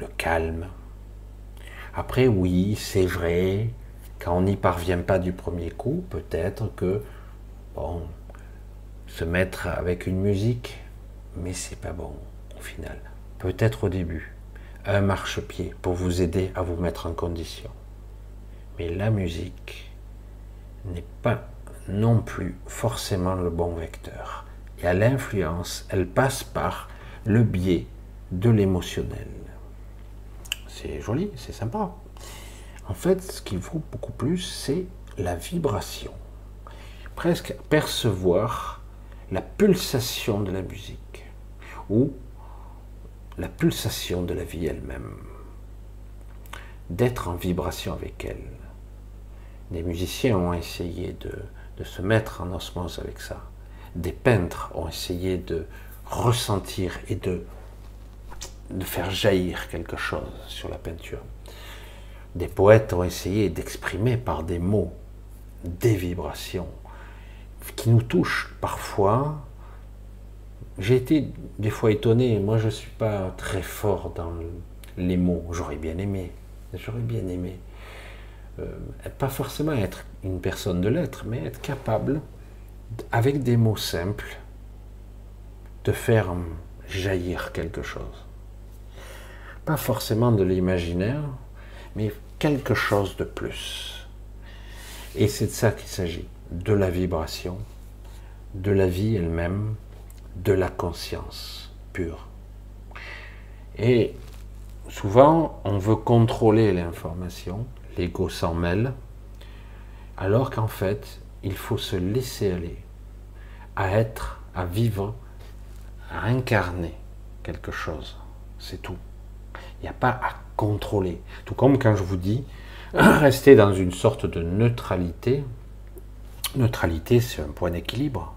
le calme. Après, oui, c'est vrai, quand on n'y parvient pas du premier coup, peut-être que, bon, se mettre avec une musique, mais c'est pas bon au final. Peut-être au début, un marchepied pour vous aider à vous mettre en condition. Mais la musique n'est pas non plus forcément le bon vecteur. Et à l'influence, elle passe par le biais de l'émotionnel. C'est joli, c'est sympa. En fait, ce qu'il faut beaucoup plus, c'est la vibration. Presque percevoir la pulsation de la musique ou la pulsation de la vie elle-même. D'être en vibration avec elle. Des musiciens ont essayé de, de se mettre en osmose avec ça. Des peintres ont essayé de ressentir et de, de faire jaillir quelque chose sur la peinture. Des poètes ont essayé d'exprimer par des mots des vibrations qui nous touchent parfois. J'ai été des fois étonné, moi je ne suis pas très fort dans les mots, j'aurais bien aimé, j'aurais bien aimé. Euh, pas forcément être une personne de lettres, mais être capable, avec des mots simples, de faire jaillir quelque chose. Pas forcément de l'imaginaire, mais quelque chose de plus. Et c'est de ça qu'il s'agit, de la vibration, de la vie elle-même, de la conscience pure. Et souvent, on veut contrôler l'information, l'ego s'en mêle, alors qu'en fait, il faut se laisser aller à être, à vivre, à incarner quelque chose. C'est tout. Il n'y a pas à contrôler. Tout comme quand je vous dis, *clears throat* rester dans une sorte de neutralité. Neutralité, c'est un point d'équilibre.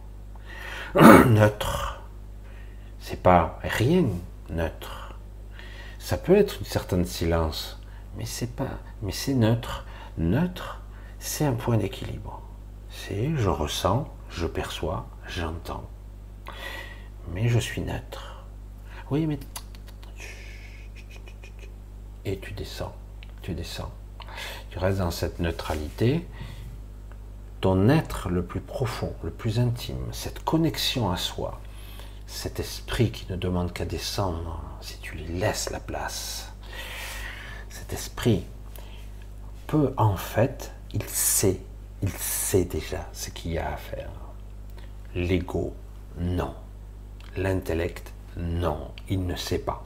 *clears throat* neutre, c'est pas rien neutre. Ça peut être une certaine silence, mais c'est pas, mais c'est neutre. Neutre, c'est un point d'équilibre. C'est je ressens, je perçois, j'entends. Mais je suis neutre. Oui, mais et tu descends, tu descends. Tu restes dans cette neutralité. Ton être le plus profond, le plus intime, cette connexion à soi, cet esprit qui ne demande qu'à descendre si tu lui laisses la place. Cet esprit peut en fait, il sait, il sait déjà ce qu'il y a à faire. L'ego, non. L'intellect, non, il ne sait pas.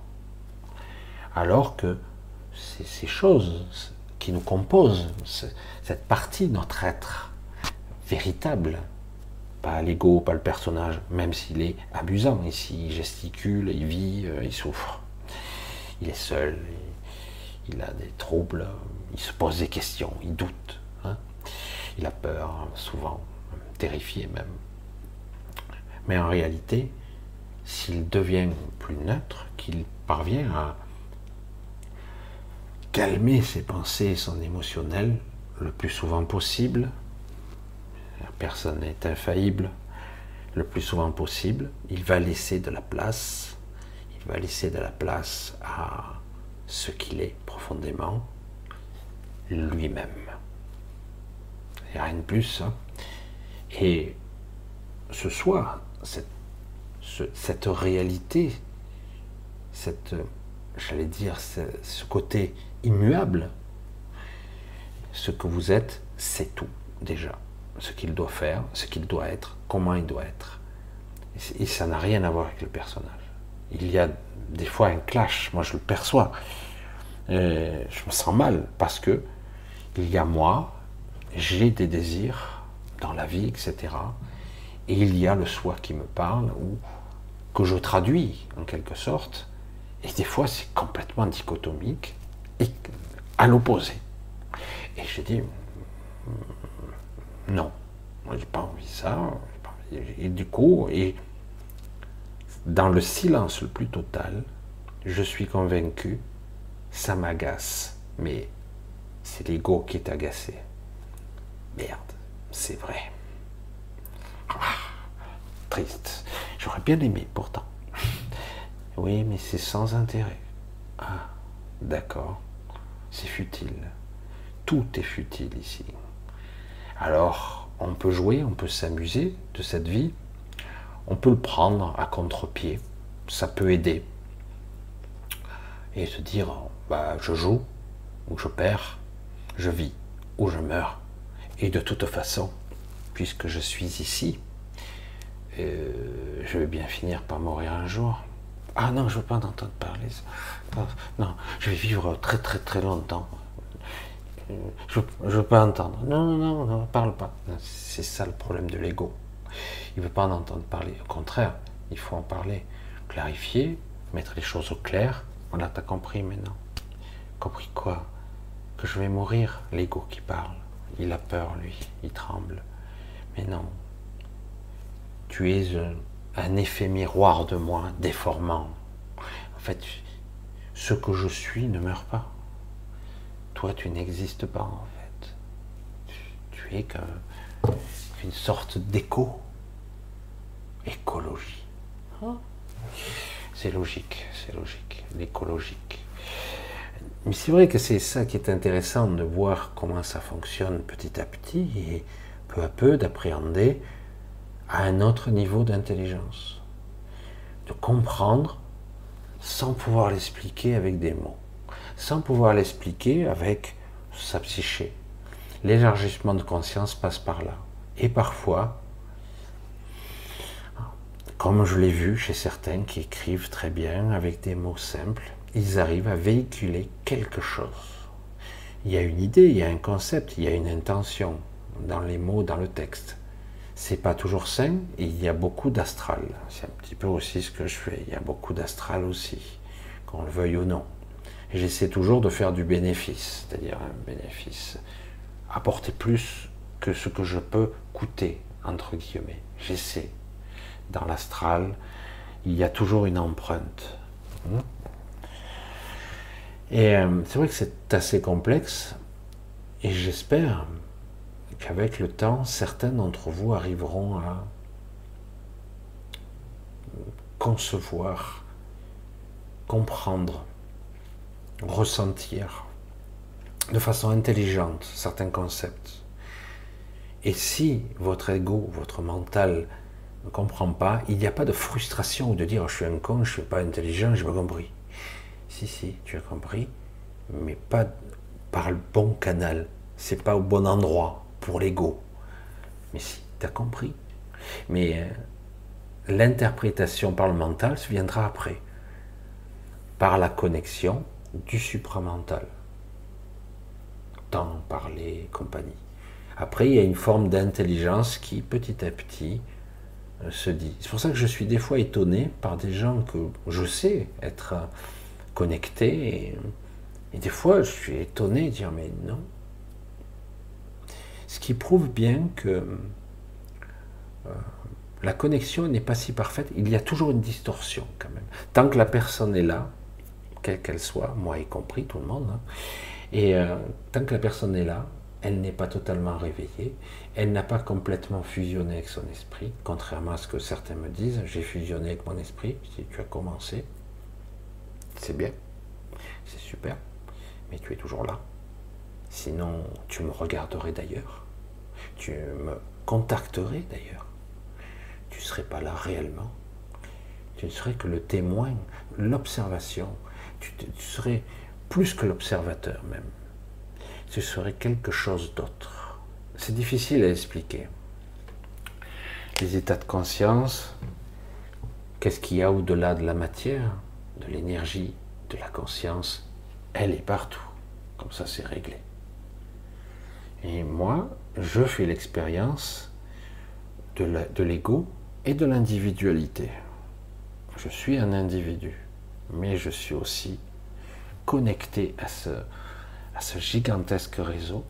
Alors que ces choses qui nous composent, cette partie de notre être véritable, pas l'ego, pas le personnage, même s'il est abusant ici, il gesticule, il vit, euh, il souffre. Il est seul, il a des troubles, il se pose des questions, il doute, hein. il a peur, souvent, terrifié même. Mais en réalité, s'il devient plus neutre, qu'il parvient à calmer ses pensées son émotionnel le plus souvent possible. Personne n'est infaillible. Le plus souvent possible, il va laisser de la place. Il va laisser de la place à ce qu'il est profondément, lui-même. Il n'y a rien de plus. Hein. Et ce soir, cette, cette réalité, cette, j'allais dire, ce côté immuable. Ce que vous êtes, c'est tout déjà. Ce qu'il doit faire, ce qu'il doit être, comment il doit être. Et ça n'a rien à voir avec le personnage. Il y a des fois un clash, moi je le perçois. je me sens mal parce que il y a moi, j'ai des désirs dans la vie, etc. Et il y a le soi qui me parle ou que je traduis en quelque sorte. Et des fois c'est complètement dichotomique et à l'opposé. Et j'ai dit, non, j'ai pas envie ça. Et du coup, et dans le silence le plus total, je suis convaincu, ça m'agace, mais c'est l'ego qui est agacé. Merde, c'est vrai. Ah, triste. J'aurais bien aimé pourtant. Oui, mais c'est sans intérêt. Ah, d'accord. C'est futile. Tout est futile ici. Alors, on peut jouer, on peut s'amuser de cette vie. On peut le prendre à contre-pied. Ça peut aider. Et se dire, bah, je joue ou je perds, je vis ou je meurs. Et de toute façon, puisque je suis ici, euh, je vais bien finir par mourir un jour. Ah non, je veux pas en entendre parler. Non, je vais vivre très très très longtemps. Je ne veux pas entendre. Non, non, non, ne parle pas. C'est ça le problème de l'ego. Il veut pas en entendre parler. Au contraire, il faut en parler. Clarifier, mettre les choses au clair. Voilà, t'as compris maintenant. Compris quoi? Que je vais mourir, l'ego qui parle. Il a peur, lui. Il tremble. Mais non. Tu es un effet miroir de moi, déformant. En fait, ce que je suis ne meurt pas. Toi, tu n'existes pas, en fait. Tu es qu'une sorte d'écho. Écologie. C'est logique, c'est logique, l'écologique. Mais c'est vrai que c'est ça qui est intéressant de voir comment ça fonctionne petit à petit et peu à peu d'appréhender à un autre niveau d'intelligence. De comprendre sans pouvoir l'expliquer avec des mots, sans pouvoir l'expliquer avec sa psyché. L'élargissement de conscience passe par là. Et parfois, comme je l'ai vu chez certains qui écrivent très bien avec des mots simples, ils arrivent à véhiculer quelque chose. Il y a une idée, il y a un concept, il y a une intention dans les mots, dans le texte c'est pas toujours sain et il y a beaucoup d'astral. C'est un petit peu aussi ce que je fais. Il y a beaucoup d'astral aussi, qu'on le veuille ou non. J'essaie toujours de faire du bénéfice, c'est-à-dire un bénéfice, apporter plus que ce que je peux coûter, entre guillemets. J'essaie. Dans l'astral, il y a toujours une empreinte. Hmm. Et euh, c'est vrai que c'est assez complexe, et j'espère qu'avec le temps, certains d'entre vous arriveront à concevoir, comprendre, ressentir de façon intelligente certains concepts. Et si votre ego, votre mental ne comprend pas, il n'y a pas de frustration ou de dire je suis un con, je ne suis pas intelligent, je n'ai pas. Si, si, tu as compris, mais pas par le bon canal, c'est pas au bon endroit, pour l'ego. Mais si, tu as compris. Mais euh, l'interprétation par le mental se viendra après, par la connexion du supramental. Tant parler, compagnie. Après, il y a une forme d'intelligence qui, petit à petit, euh, se dit. C'est pour ça que je suis des fois étonné par des gens que je sais être connectés. Et, et des fois, je suis étonné de dire, mais non, ce qui prouve bien que euh, la connexion n'est pas si parfaite. Il y a toujours une distorsion quand même. Tant que la personne est là, quelle qu'elle soit, moi y compris, tout le monde, hein, et euh, tant que la personne est là, elle n'est pas totalement réveillée, elle n'a pas complètement fusionné avec son esprit, contrairement à ce que certains me disent, j'ai fusionné avec mon esprit, si tu as commencé, c'est bien, c'est super, mais tu es toujours là. Sinon, tu me regarderais d'ailleurs tu me contacterais d'ailleurs. Tu ne serais pas là réellement. Tu ne serais que le témoin, l'observation. Tu, serais plus que l'observateur même. Tu serais quelque chose d'autre. C'est difficile à expliquer. Les états de conscience, qu'est-ce qu'il y a au-delà de la matière, de l'énergie, de la conscience Elle est partout. Comme ça, c'est réglé. Et moi, je fais l'expérience de l'ego et de l'individualité. Je suis un individu, mais je suis aussi connecté à ce, gigantesque réseau,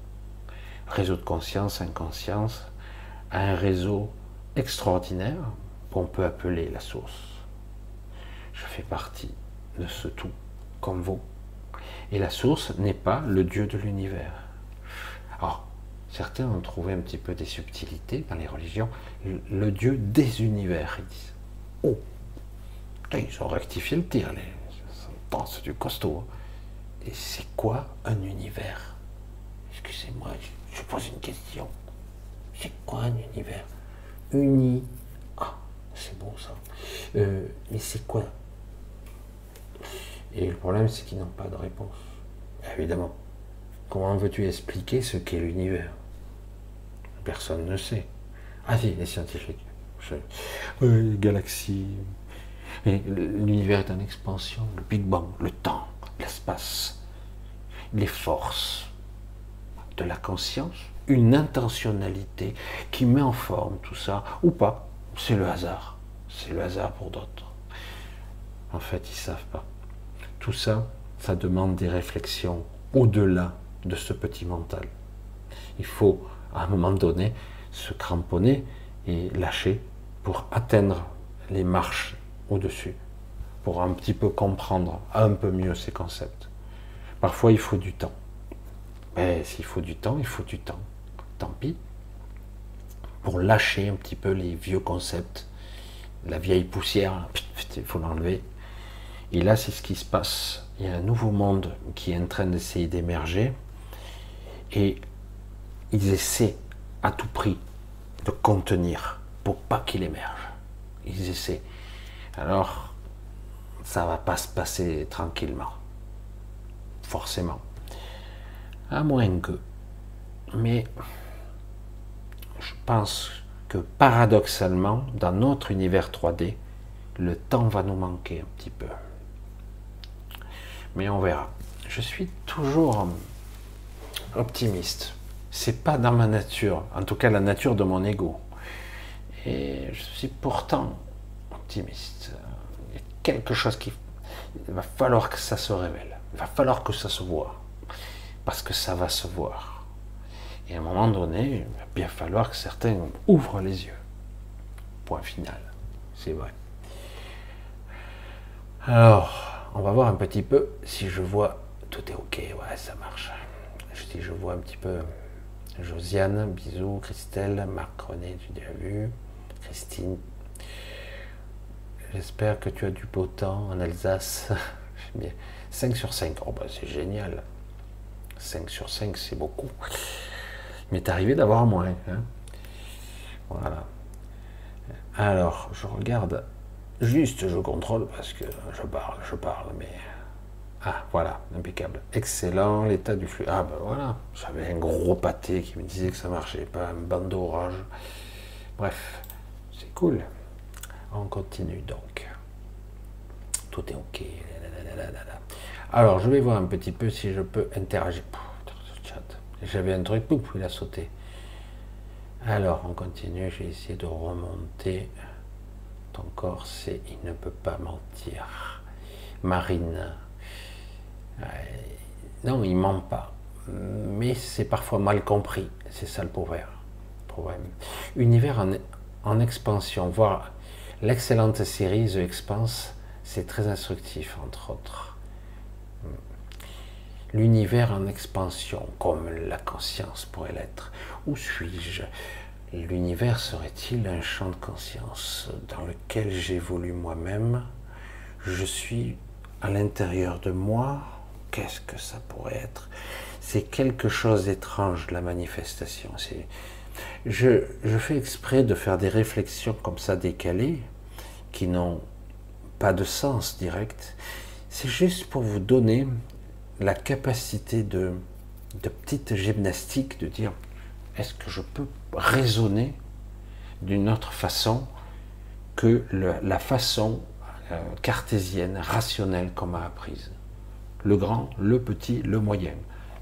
réseau de conscience, inconscience, à un réseau extraordinaire qu'on peut appeler la source. Je fais partie de ce tout, comme vous. Et la source n'est pas le Dieu de l'univers. Certains ont trouvé un petit peu des subtilités dans les religions. Le, Dieu des univers, ils disent. Oh, ils ont rectifié le tir. Les... C'est du costaud. Hein. Et c'est quoi un univers? Excusez-moi, je pose une question. C'est quoi un univers? Uni. Ah, c'est bon ça. Euh, mais c'est quoi? Et le problème, c'est qu'ils n'ont pas de réponse. Évidemment. Comment veux-tu expliquer ce qu'est l'univers? Personne ne sait. Ah si, les scientifiques. Oui, galaxies. L'univers est en expansion, le Big Bang, le temps, l'espace, les forces de la conscience, une intentionnalité qui met en forme tout ça, ou pas. C'est le hasard. C'est le hasard pour d'autres. En fait, ils ne savent pas. Tout ça, ça demande des réflexions au-delà de ce petit mental. Il faut, à un moment donné, se cramponner et lâcher pour atteindre les marches au-dessus, pour un petit peu comprendre un peu mieux ces concepts. Parfois, il faut du temps. Mais s'il faut du temps, il faut du temps. Tant pis. Pour lâcher un petit peu les vieux concepts, la vieille poussière, il faut l'enlever. Et là, c'est ce qui se passe. Il y a un nouveau monde qui est en train d'essayer d'émerger. Et ils essaient à tout prix de contenir pour pas qu'il émerge. Ils essaient. Alors, ça va pas se passer tranquillement. Forcément. À moins que. Mais je pense que paradoxalement, dans notre univers 3D, le temps va nous manquer un petit peu. Mais on verra. Je suis toujours optimiste. C'est pas dans ma nature, en tout cas la nature de mon ego. Et je suis pourtant optimiste. Il y a quelque chose qui. Il va falloir que ça se révèle. Il va falloir que ça se voit. Parce que ça va se voir. Et à un moment donné, il va bien falloir que certains ouvrent les yeux. Point final. C'est vrai. Alors, on va voir un petit peu si je vois. Tout est ok, ouais, ça marche. Si je vois un petit peu Josiane, bisous, Christelle, Marc René, tu l'as vu, Christine. J'espère que tu as du beau temps en Alsace. *laughs* 5 sur 5, oh bah c'est génial. 5 sur 5, c'est beaucoup. Mais t'es arrivé d'avoir moins. Hein. voilà. Alors, je regarde. Juste, je contrôle parce que je parle, je parle, mais ah, voilà, impeccable. Excellent, l'état du flux. Ah, ben voilà, j'avais un gros pâté qui me disait que ça marchait pas, un bandeau orange. Bref, c'est cool. On continue donc. Tout est OK. Alors, je vais voir un petit peu si je peux interagir. J'avais un truc, pouf, il a sauté. Alors, on continue. J'ai essayé de remonter. Ton corps, c'est il ne peut pas mentir. Marine. Non, il ment pas. Mais c'est parfois mal compris. C'est ça le problème. Univers en, en expansion, voire l'excellente série The Expanse, c'est très instructif, entre autres. L'univers en expansion, comme la conscience pourrait l'être. Où suis-je? L'univers serait-il un champ de conscience dans lequel j'évolue moi-même? Je suis à l'intérieur de moi qu'est-ce que ça pourrait être? C'est quelque chose d'étrange, la manifestation. Je, fais exprès de faire des réflexions comme ça décalées, qui n'ont pas de sens direct. C'est juste pour vous donner la capacité de, de petite gymnastique, de dire est-ce que je peux raisonner d'une autre façon que la façon euh, cartésienne, rationnelle qu'on m'a apprise? Le grand, le petit, le moyen.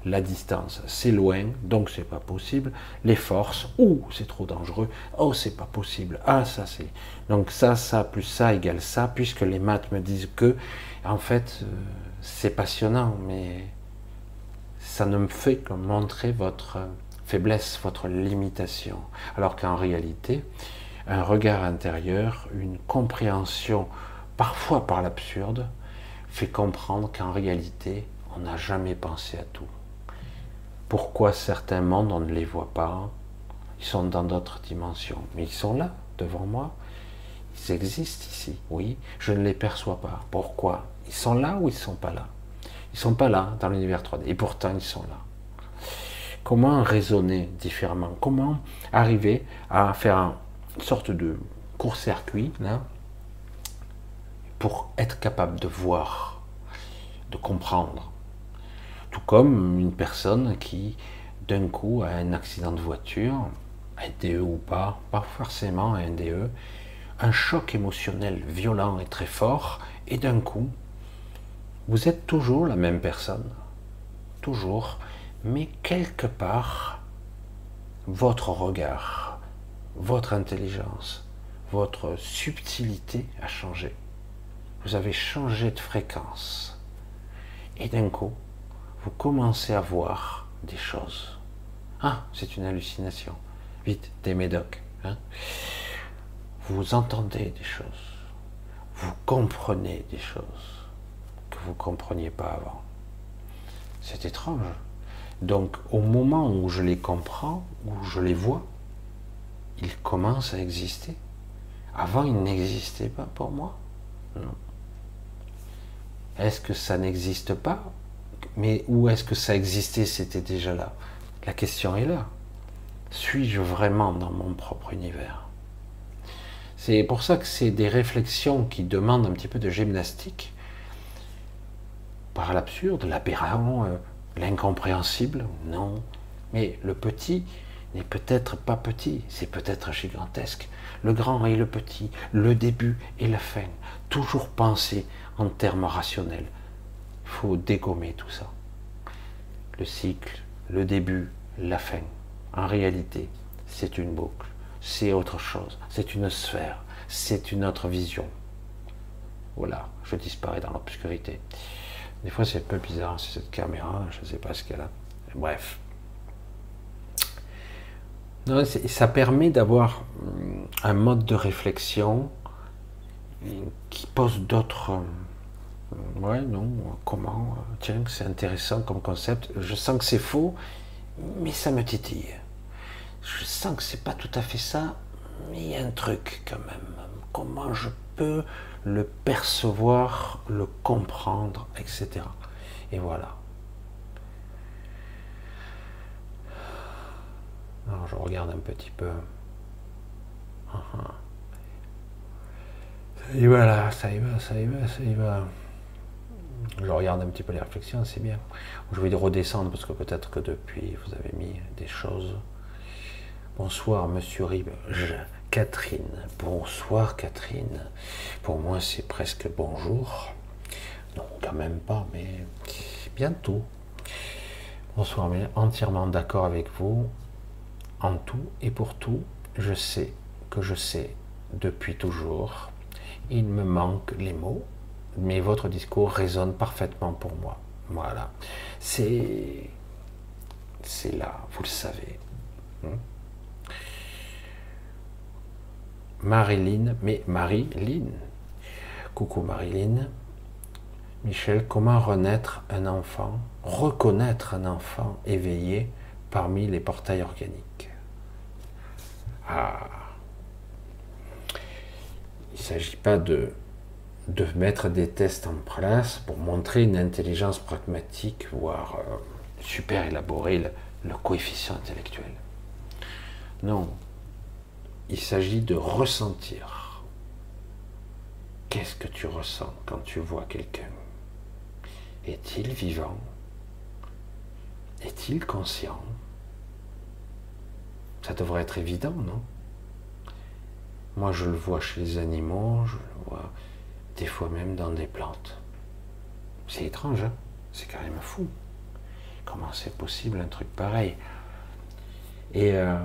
La distance, c'est loin, donc c'est pas possible. Les forces, ou c'est trop dangereux, oh c'est pas possible, ah ça c'est. Donc ça, ça plus ça égale ça, puisque les maths me disent que, en fait, euh, c'est passionnant, mais ça ne me fait que montrer votre faiblesse, votre limitation. Alors qu'en réalité, un regard intérieur, une compréhension, parfois par l'absurde, fait comprendre qu'en réalité, on n'a jamais pensé à tout. Pourquoi certains mondes, on ne les voit pas Ils sont dans d'autres dimensions. Mais ils sont là, devant moi. Ils existent ici, oui. Je ne les perçois pas. Pourquoi? Ils sont là ou ils ne sont pas là? Ils ne sont pas là dans l'univers 3D. Et pourtant, ils sont là. Comment raisonner différemment? Comment arriver à faire une sorte de court-circuit pour être capable de voir, de comprendre Tout comme une personne qui, d'un coup, a un accident de voiture, un DE ou pas, pas forcément un DE, un choc émotionnel violent et très fort, et d'un coup, vous êtes toujours la même personne. Toujours mais quelque part, votre regard, votre intelligence, votre subtilité a changé. Vous avez changé de fréquence. Et d'un coup, vous commencez à voir des choses. Ah, c'est une hallucination. Vite, des médocs. Hein. vous entendez des choses. Vous comprenez des choses que vous ne compreniez pas avant. C'est étrange. Donc au moment où je les comprends, où je les vois, ils commencent à exister. Avant, ils n'existaient pas pour moi. Non. Est-ce que ça n'existe pas? Mais où est-ce que ça existait C'était déjà là? La question est là. Suis-je vraiment dans mon propre univers? C'est pour ça que c'est des réflexions qui demandent un petit peu de gymnastique par l'absurde, l'aberrant, euh, L'incompréhensible Non. Mais le petit n'est peut-être pas petit, c'est peut-être gigantesque. Le grand et le petit, le début et la fin. Toujours penser en termes rationnels. Il faut dégommer tout ça. Le cycle, le début, la fin. En réalité, c'est une boucle, c'est autre chose, c'est une sphère, c'est une autre vision. Voilà, je disparais dans l'obscurité. Des fois, c'est un peu bizarre, c'est cette caméra, je ne sais pas ce qu'elle a. Bref. ça permet d'avoir hum, un mode de réflexion qui pose d'autres. Hum, ouais, non, comment Tiens, c'est intéressant comme concept. Je sens que c'est faux, mais ça me titille. Je sens que c'est pas tout à fait ça, mais il y a un truc quand même. Comment je peux le percevoir, le comprendre, etc. Et voilà. Alors je regarde un petit peu. Ça y va là, ça y va, ça y va, ça y va. Je regarde un petit peu les réflexions, c'est bien. Je vais redescendre parce que peut-être que depuis vous avez mis des choses. Bonsoir, monsieur Rib. Catherine. Bonsoir Catherine. Pour moi c'est presque bonjour. Non, quand même pas, mais bientôt. Bonsoir, mais entièrement d'accord avec vous. En tout et pour tout, je sais que je sais depuis toujours. Il me manque les mots, mais votre discours résonne parfaitement pour moi. Voilà. C'est. C'est là, vous le savez. Hmm? Marilyn, mais Marilyn. Coucou Marilyn. Michel, comment renaître un enfant, reconnaître un enfant éveillé parmi les portails organiques? Ah Il ne s'agit pas de, mettre des tests en place pour montrer une intelligence pragmatique, voire euh, super élaborée, le coefficient intellectuel. Non, il s'agit de ressentir. Qu'est-ce que tu ressens quand tu vois quelqu'un? Est-il vivant? Est-il conscient? Ça devrait être évident, non? Moi, je le vois chez les animaux, je le vois des fois même dans des plantes. C'est étrange, hein c'est même fou. Comment c'est possible un truc pareil? Et euh,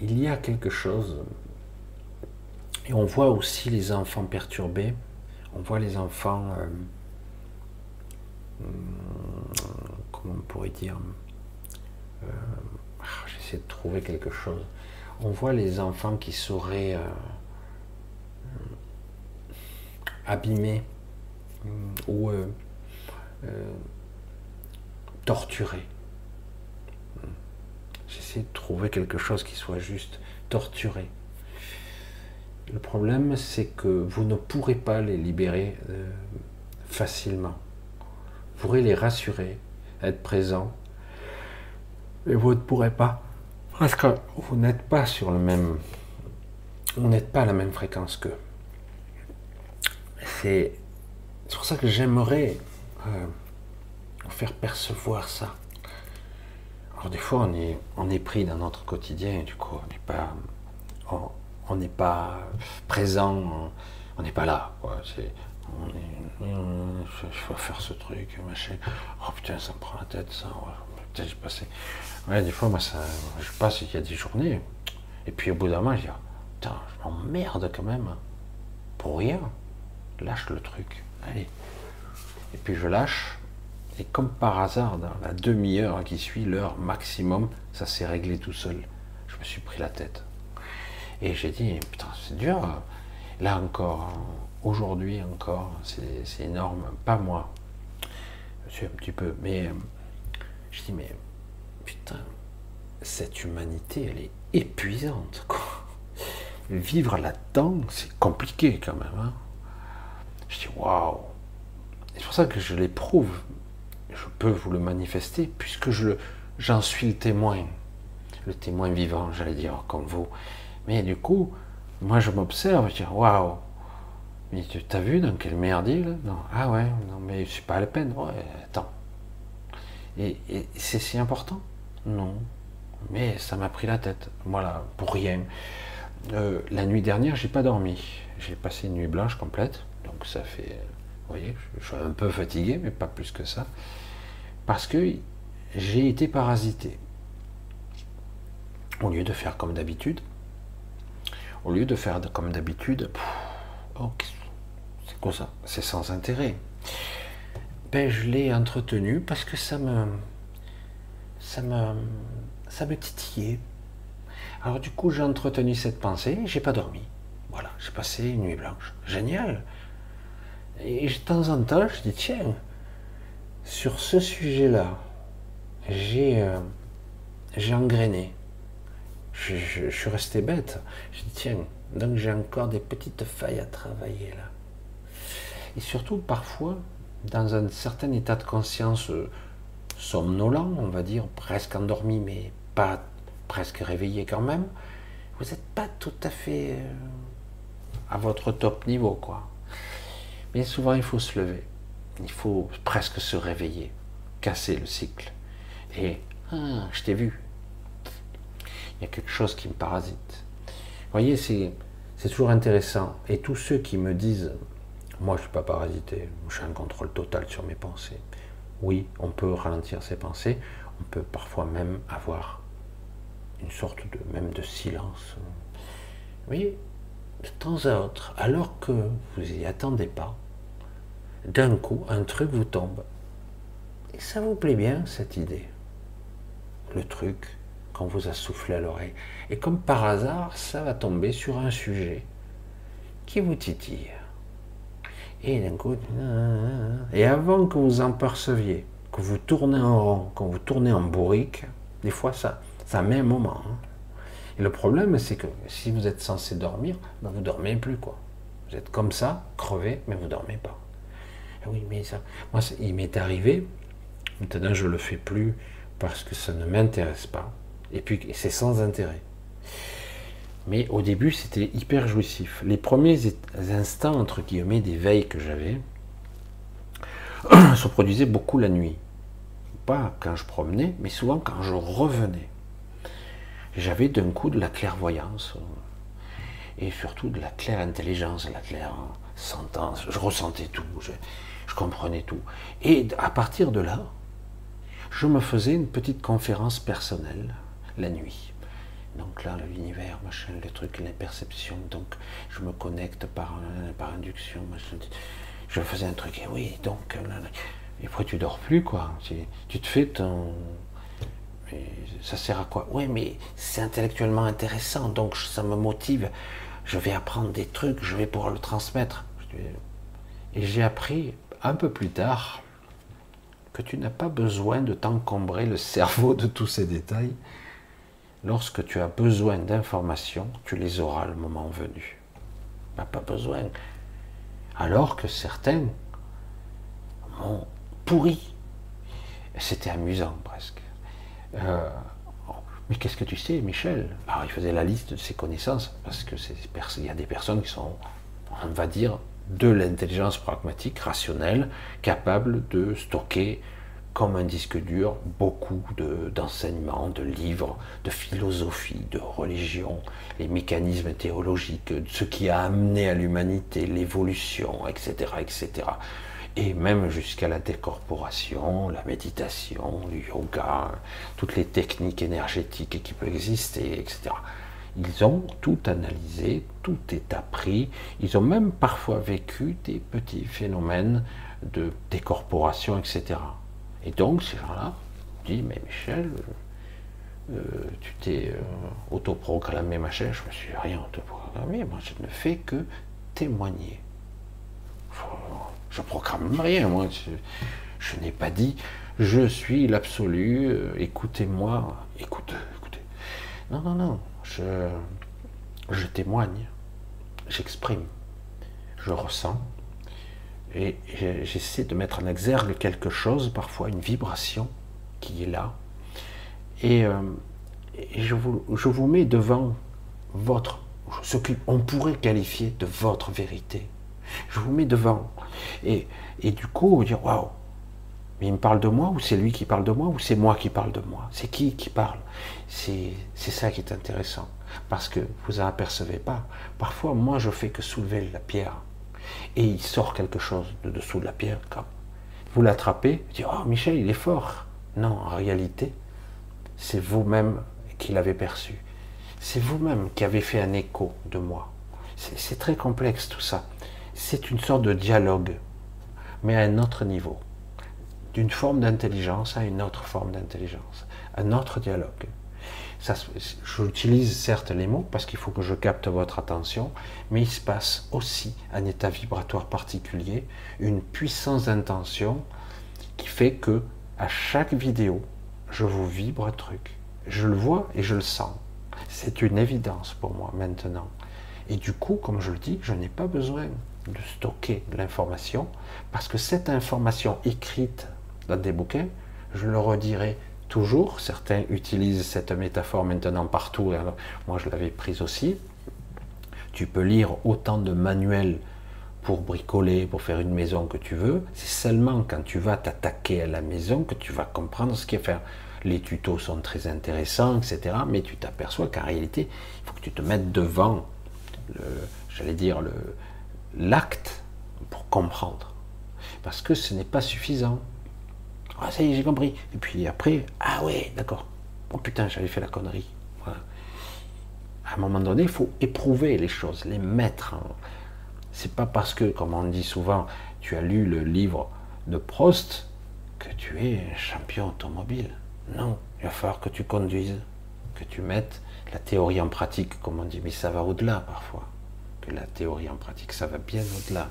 il y a quelque chose. Et on voit aussi les enfants perturbés. On voit les enfants. Euh, hmm, comment on pourrait dire euh, ah, J'essaie de trouver quelque chose. On voit les enfants qui seraient euh, abîmés hmm, ou torturés J'essaie de trouver quelque chose qui soit juste torturé. Le problème, c'est que vous ne pourrez pas les libérer euh, facilement. Vous pourrez les rassurer, être présent, mais vous ne pourrez pas. Parce que vous n'êtes pas sur le même. Vous n'êtes pas à la même fréquence qu'eux. C'est pour ça que j'aimerais euh, faire percevoir ça. Alors des fois, on est, on est pris dans notre quotidien et du coup, on n'est pas, on n'est pas présent, on n'est pas là. C'est, on est, je vais faire ce truc, machin. Oh putain, ça me prend la tête, ça. Putain, j'ai passé. Ouais, des fois, moi, ça, je passe, il y a des journées. Et puis au bout d'un moment, je dis, putain, je m'emmerde quand même. Pour rien. Lâche le truc. Allez. Et puis je lâche. Et comme par hasard, dans la demi-heure qui suit, l'heure maximum, ça s'est réglé tout seul. Je me suis pris la tête. Et j'ai dit, putain, c'est dur. Là encore, aujourd'hui encore, c'est énorme. Pas moi. Je suis un petit peu. Mais euh, je dis, mais putain, cette humanité, elle est épuisante. Vivre là-dedans, c'est compliqué quand même. Hein. Je dis, waouh. C'est pour ça que je l'éprouve. Je peux vous le manifester puisque j'en suis le témoin. Le témoin vivant, j'allais dire, comme vous. Mais du coup, moi je m'observe, je dis waouh, mais tu t'as vu dans quel merdier là? Non, ah ouais, non mais c'est pas la peine. Ouais, attends. Et, c'est si important? Non. Mais ça m'a pris la tête. Voilà, pour rien. Euh, la nuit dernière, j'ai pas dormi. J'ai passé une nuit blanche complète. Donc ça fait, vous voyez, je suis un peu fatigué, mais pas plus que ça. Parce que j'ai été parasité. Au lieu de faire comme d'habitude, au lieu de faire comme d'habitude, oh, c'est quoi ça? C'est sans intérêt. Ben, je l'ai entretenu parce que ça me, ça me, ça me titillait. Alors du coup, j'ai entretenu cette pensée, j'ai pas dormi. Voilà, j'ai passé une nuit blanche. Génial. Et de temps en temps, je dis tiens, sur ce sujet-là, j'ai, euh, j'ai engrainé je, suis resté bête. Je dis, tiens, donc j'ai encore des petites failles à travailler là. Et surtout, parfois, dans un certain état de conscience euh, somnolent, on va dire, presque endormi, mais pas presque réveillé quand même, vous n'êtes pas tout à fait euh, à votre top niveau, quoi. Mais souvent, il faut se lever. Il faut presque se réveiller, casser le cycle. Et, ah, je t'ai vu, il y a quelque chose qui me parasite. Vous voyez, c'est, toujours intéressant. Et tous ceux qui me disent, moi je ne suis pas parasité, j'ai un contrôle total sur mes pensées. Oui, on peut ralentir ses pensées, on peut parfois même avoir une sorte de même de silence. Vous voyez, de temps à autre, alors que vous n'y attendez pas, d'un coup, un truc vous tombe. Et ça vous plaît bien, cette idée? Le truc, qu'on vous a soufflé à l'oreille. Et comme par hasard, ça va tomber sur un sujet qui vous titille. Et d'un coup, et avant que vous en perceviez, que vous tournez en rond, que vous tournez en bourrique, des fois ça, ça met un moment. Hein. Et le problème, c'est que si vous êtes censé dormir, ben vous dormez plus quoi. Vous êtes comme ça, crevé, mais vous dormez pas. Et oui, mais ça, moi, il m'est arrivé. Maintenant, je le fais plus parce que ça ne m'intéresse pas. Et puis c'est sans intérêt. Mais au début, c'était hyper jouissif. Les premiers instants, entre guillemets, d'éveil que j'avais, *clears throat* se produisaient beaucoup la nuit. Pas quand je promenais, mais souvent quand je revenais. J'avais d'un coup de la clairvoyance et surtout de la claire intelligence, la claire sentence. Je ressentais tout, je comprenais tout. Et à partir de là, je me faisais une petite conférence personnelle la nuit. Donc là, l'univers, machin, le truc, les perceptions. Donc je me connecte par, par induction. Je faisais un truc, et oui, donc. Et après, tu dors plus, quoi. Tu te fais ton. ça sert à quoi? Oui, mais c'est intellectuellement intéressant, donc ça me motive. Je vais apprendre des trucs, je vais pouvoir le transmettre. Et j'ai appris un peu plus tard que tu n'as pas besoin de t'encombrer le cerveau de tous ces détails lorsque tu as besoin d'informations, tu les auras le moment venu. Pas, pas besoin. Alors que certains m'ont pourri. C'était amusant presque. Euh, mais qu'est-ce que tu sais, Michel? Alors, il faisait la liste de ses connaissances, parce que il y a des personnes qui sont, on va dire, de l'intelligence pragmatique, rationnelle, capable de stocker comme un disque dur beaucoup d'enseignements, de, livres, de philosophie, de religion, les mécanismes théologiques, ce qui a amené à l'humanité, l'évolution, etc., etc. Et même jusqu'à la décorporation, la méditation, le yoga, toutes les techniques énergétiques qui peuvent exister, etc. Ils ont tout analysé, tout est appris. Ils ont même parfois vécu des petits phénomènes de décorporation, etc. Et donc, ces gens-là disent Mais Michel, euh, euh, tu t'es euh, autoproclamé machin. Je me suis rien autoprogrammé. Moi, je ne fais que témoigner. Je ne proclame rien, moi. Je, n'ai pas dit Je suis l'absolu, écoutez-moi. Écoute, écoutez. Non, non, non. Je, je témoigne. J'exprime. Je ressens et j'essaie de mettre en exergue quelque chose, parfois une vibration qui est là. Et, euh, je, vous, je, vous, mets devant votre, ce qu'on pourrait qualifier de votre vérité. Je vous mets devant. Et, et du coup, vous dire, waouh, mais il me parle de moi, ou c'est lui qui parle de moi, ou c'est moi qui parle de moi? C'est qui qui parle? C'est ça qui est intéressant. Parce que vous n'en apercevez pas. Parfois, moi, je fais que soulever la pierre et il sort quelque chose de dessous de la pierre. Vous l'attrapez, vous dites Oh, Michel, il est fort. Non, en réalité, c'est vous-même qui l'avez perçu. C'est vous-même qui avez fait un écho de moi. C'est très complexe tout ça. C'est une sorte de dialogue, mais à un autre niveau. D'une forme d'intelligence à une autre forme d'intelligence. Un autre dialogue j'utilise certes les mots parce qu'il faut que je capte votre attention, mais il se passe aussi un état vibratoire particulier, une puissance d'intention qui fait que à chaque vidéo, je vous vibre un truc. Je le vois et je le sens. C'est une évidence pour moi maintenant. Et du coup, comme je le dis, je n'ai pas besoin de stocker l'information parce que cette information écrite dans des bouquins, je le redirai toujours. Certains utilisent cette métaphore maintenant partout. moi, je l'avais prise aussi. Tu peux lire autant de manuels pour bricoler, pour faire une maison que tu veux. C'est seulement quand tu vas t'attaquer à la maison que tu vas comprendre ce qu'il faut faire. Les tutos sont très intéressants, etc. Mais tu t'aperçois qu'en réalité, il faut que tu te mettes devant, j'allais dire, l'acte pour comprendre. Parce que ce n'est pas suffisant. Ah, ça y est, j'ai compris. Et puis après, ah ouais, d'accord. Oh putain, j'avais fait la connerie. À un moment donné, il faut éprouver les choses, les mettre. C'est pas parce que, comme on dit souvent, tu as lu le livre de Prost que tu es un champion automobile. Non, il va falloir que tu conduises, que tu mettes la théorie en pratique, comme on dit, mais ça va au-delà parfois. Que la théorie en pratique, ça va bien au-delà.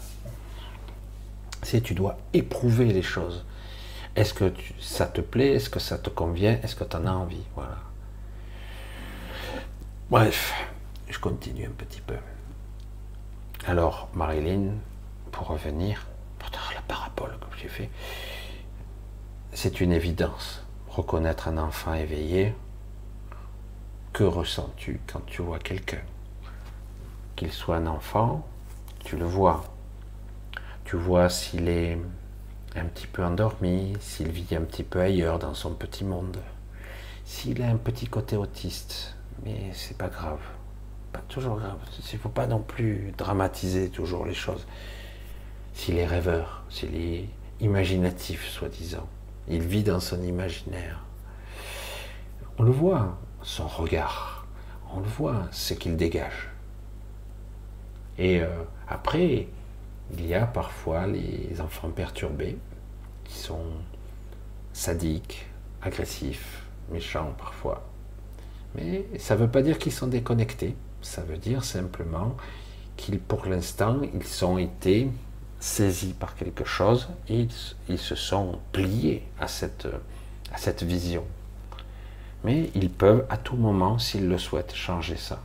C'est tu dois éprouver les choses. Est-ce que ça te plaît? Est-ce que ça te convient? Est-ce que tu en as envie? Voilà. Bref, je continue un petit peu. Alors, Marilyn, pour revenir, pour la parabole que j'ai fait, c'est une évidence. Reconnaître un enfant éveillé, que ressens-tu quand tu vois quelqu'un? Qu'il soit un enfant, tu le vois. Tu vois s'il est un petit peu endormi, s'il vit un petit peu ailleurs dans son petit monde, s'il a un petit côté autiste, mais c'est pas grave, pas toujours grave. Il faut pas non plus dramatiser toujours les choses. S'il est rêveur, s'il est imaginatif, soi-disant, il vit dans son imaginaire. On le voit, son regard, on le voit, ce qu'il dégage. Et euh, après, il y a parfois les enfants perturbés qui sont sadiques, agressifs, méchants parfois. Mais ça ne veut pas dire qu'ils sont déconnectés. Ça veut dire simplement qu'ils, pour l'instant, ils ont été saisis par quelque chose et ils, se sont pliés à cette, vision. Mais ils peuvent à tout moment, s'ils le souhaitent, changer ça.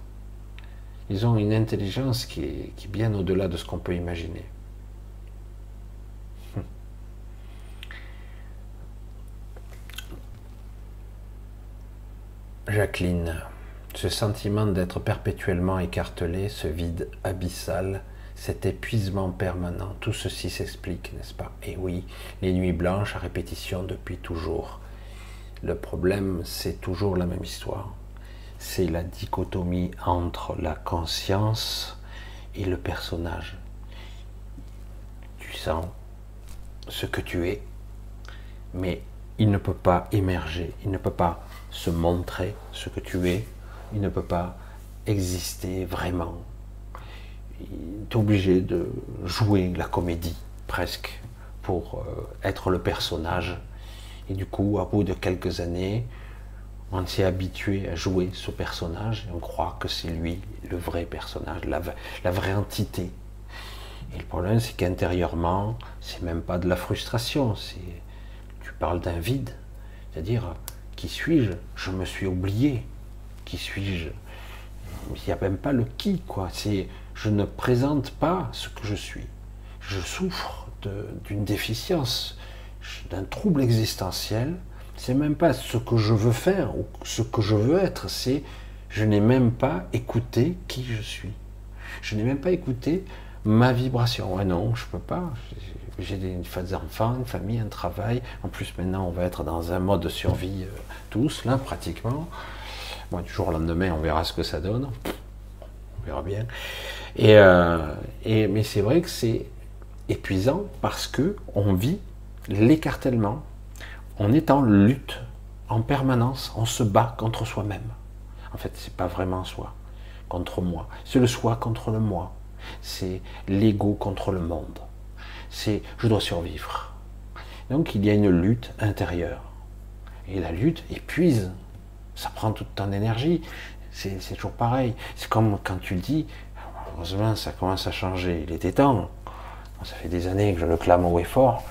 Ils ont une intelligence qui est bien au-delà de ce qu'on peut imaginer. Jacqueline, ce sentiment d'être perpétuellement écartelé, ce vide abyssal, cet épuisement permanent, tout ceci s'explique, n'est-ce pas? Et oui, les nuits blanches à répétition depuis toujours. Le problème, c'est toujours la même histoire. C'est la dichotomie entre la conscience et le personnage. Tu sens ce que tu es, mais il ne peut pas émerger, il ne peut pas se montrer ce que tu es, il ne peut pas exister vraiment. Tu es obligé de jouer la comédie, presque, pour euh, être le personnage. Et du coup, à bout de quelques années, on s'est habitué à jouer ce personnage et on croit que c'est lui le vrai personnage, la, la vraie entité. Et le problème, c'est qu'intérieurement, c'est même pas de la frustration, c'est tu parles d'un vide, c'est-à-dire qui suis-je? Je me suis oublié. Qui suis-je? Il n'y a même pas le qui, quoi. C'est je ne présente pas ce que je suis. Je souffre d'une déficience, d'un trouble existentiel. C'est même pas ce que je veux faire ou ce que je veux être. C'est je n'ai même pas écouté qui je suis. Je n'ai même pas écouté ma vibration. Ouais, non, je peux pas j'ai des, enfants, une famille, un travail. En plus, maintenant, on va être dans un mode de survie euh, tous, là, pratiquement. Bon, du jour au lendemain, on verra ce que ça donne. On verra bien. Et, euh, et mais c'est vrai que c'est épuisant parce que on vit l'écartèlement. On est en lutte en permanence. On se bat contre soi-même. En fait, c'est pas vraiment soi contre moi. C'est le soi contre le moi. C'est l'ego contre le monde c'est je dois survivre. Donc il y a une lutte intérieure. Et la lutte épuise. Ça prend toute ton énergie. C'est toujours pareil. C'est comme quand tu dis, heureusement ça commence à changer. Il était temps. Ça fait des années que je le clame haut et fort.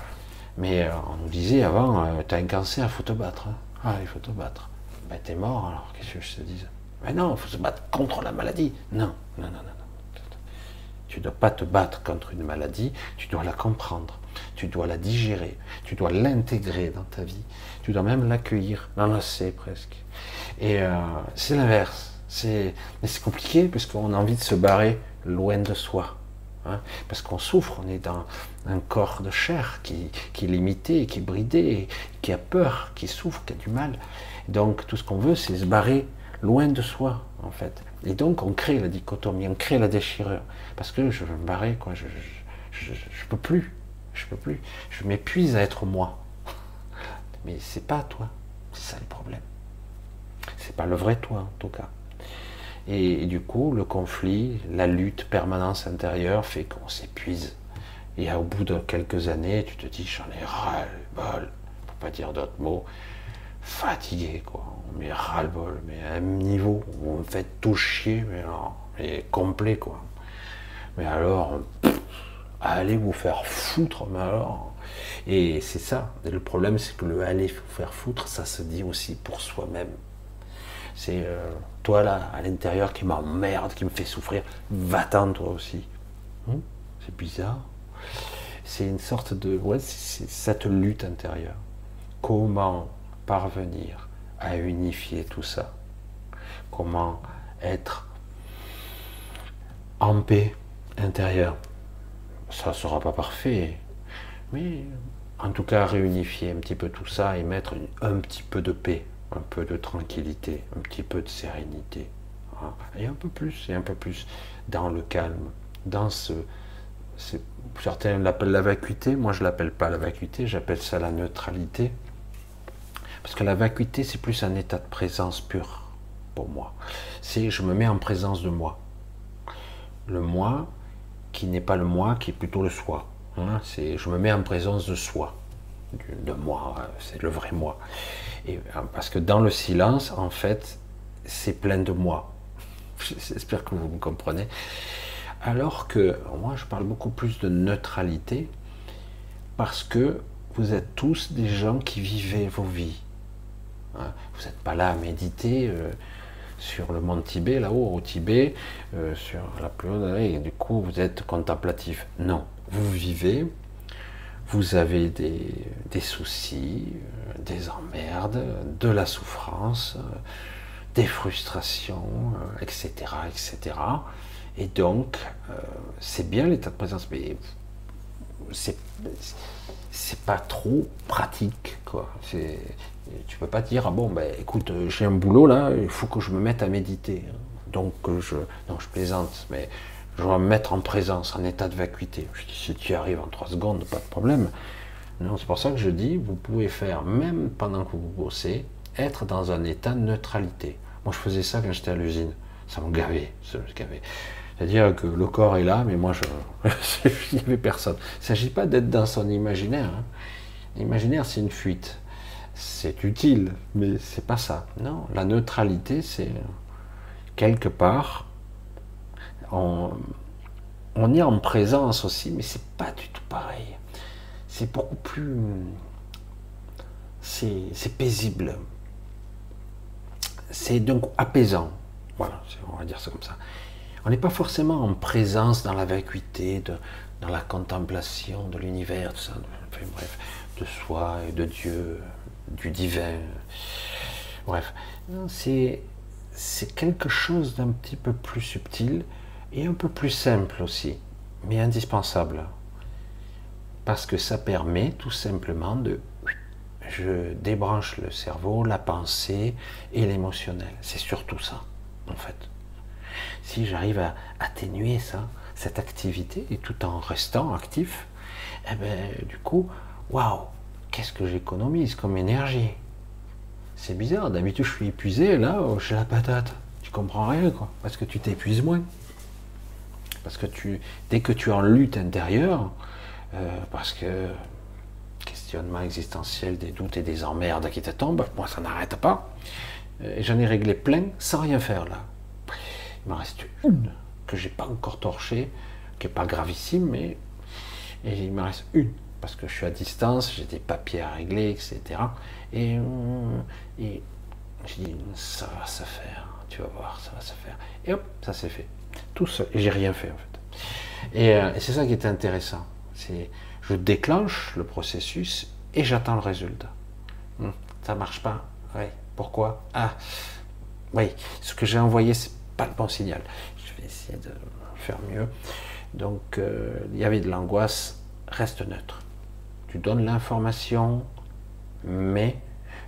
Mais euh, on nous disait avant, euh, tu as un cancer, il faut te battre. Hein. Ah, il faut te battre. Ben t'es mort alors, qu'est-ce que je te dis Mais non, il faut se battre contre la maladie. Non, non, non, non. Tu ne dois pas te battre contre une maladie, tu dois la comprendre, tu dois la digérer, tu dois l'intégrer dans ta vie, tu dois même l'accueillir, l'enlacer presque. Et euh, c'est l'inverse. C'est, mais c'est compliqué parce qu'on a envie de se barrer loin de soi. Hein, parce qu'on souffre, on est dans un corps de chair qui, qui est limité, qui est bridé, qui a peur, qui souffre, qui a du mal. Donc tout ce qu'on veut, c'est se barrer loin de soi, Et donc, on crée la dichotomie, on crée la déchirure. Parce que je veux me barrer, quoi. Je, je, peux plus. Je peux plus. Je m'épuise à être moi. *laughs* Mais c'est pas toi. C'est ça le problème. C'est pas le vrai toi, en tout cas. Et, du coup, le conflit, la lutte, permanence intérieure fait qu'on s'épuise. Et au bout de quelques années, tu te dis, j'en ai ras-le-bol, pour pas dire d'autres mots, fatigué, quoi. Mais ras-le-bol, mais à un niveau on me fait tout chier, mais alors, mais complet, quoi. Mais alors, allez vous faire foutre, mais alors. Et c'est ça. le problème, c'est que le aller vous faire foutre, ça se dit aussi pour soi-même. C'est euh, toi là, à l'intérieur, qui m'emmerde, qui me fait souffrir, va-t'en toi aussi. Hum, c'est bizarre. C'est une sorte de. Ouais, c'est cette lutte intérieure. Comment parvenir à unifier tout ça Comment être en paix intérieure Ça ne sera pas parfait, mais en tout cas réunifier un petit peu tout ça et mettre un petit peu de paix, un peu de tranquillité, un petit peu de sérénité. Hein. Et un peu plus, et un peu plus dans le calme, dans ce, certains l'appellent la vacuité, moi je l'appelle pas la vacuité, j'appelle ça la neutralité. Parce que la vacuité, c'est plus un état de présence pur pour moi. C'est je me mets en présence de moi. Le moi qui n'est pas le moi, qui est plutôt le soi. Hein. c'est je me mets en présence de soi, de moi, c'est le vrai moi. Et, euh, parce que dans le silence, en fait, c'est plein de moi. *laughs* J'espère que vous me comprenez. Alors que moi, je parle beaucoup plus de neutralité parce que vous êtes tous des gens qui vivez vos vies Hein. Vous n'êtes pas là à méditer euh, sur le mont Tibet, là-haut, au Tibet, euh, sur la plus haute, et du coup vous êtes contemplatif. Non, vous vivez, vous avez des, soucis, euh, des emmerdes, de la souffrance, des frustrations, etc., etc. Et donc, c'est bien l'état de présence, mais c'est pas trop pratique quoi. Tu peux pas dire ah bon ben écoute j'ai un boulot là il faut que je me mette à méditer donc je non je plaisante mais je dois me mettre en présence en état de vacuité. Je dis si tu arrives en trois secondes pas de problème. Non c'est pour ça que je dis vous pouvez faire même pendant que vous bossez être dans un état de neutralité. Moi je faisais ça quand j'étais à l'usine ça me gavait ça me gavait. C'est-à-dire que le corps est là, mais moi, je, *laughs* n'y avait personne. Il ne s'agit pas d'être dans son imaginaire. Hein. L'imaginaire, c'est une fuite. C'est utile, mais c'est pas ça. Non, la neutralité, c'est quelque part, on, on est en présence aussi, mais c'est pas du tout pareil. C'est beaucoup plus, c'est paisible. C'est donc apaisant. Voilà, on va dire ça comme ça. On n'est pas forcément en présence dans la vacuité, dans la contemplation de l'univers, tout ça, bref, de soi et de Dieu, du divin. Bref, c'est quelque chose d'un petit peu plus subtil et un peu plus simple aussi, mais indispensable. Parce que ça permet tout simplement de... Je débranche le cerveau, la pensée et l'émotionnel. C'est surtout ça, en fait si j'arrive à atténuer ça, cette activité, et tout en restant actif, eh ben, du coup, waouh, qu'est-ce que j'économise comme énergie? C'est bizarre, d'habitude je suis épuisé, là, oh, j'ai la patate. Tu comprends rien, quoi, parce que tu t'épuises moins. Parce que tu, dès que tu es en lutte intérieure, euh, parce que questionnement existentiel, des doutes et des emmerdes qui te tombent, moi ça n'arrête pas. Euh, J'en ai réglé plein sans rien faire là. Il m'en reste une que j'ai pas encore torchée, qui est pas gravissime, mais il me reste une parce que je suis à distance, j'ai des papiers à régler, etc. Et, euh, et je dis ça va se faire, tu vas voir, ça va se faire. Et hop, ça s'est fait, tout seul. J'ai rien fait en fait. Et, euh, c'est ça qui est intéressant. C'est je déclenche le processus et j'attends le résultat. Hmm, ça marche pas. Oui. Pourquoi? Ah, oui. Ce que j'ai envoyé, c'est pas le bon signal. Je vais essayer de faire mieux. Donc, euh, il y avait de l'angoisse, reste neutre. Tu donnes l'information, mais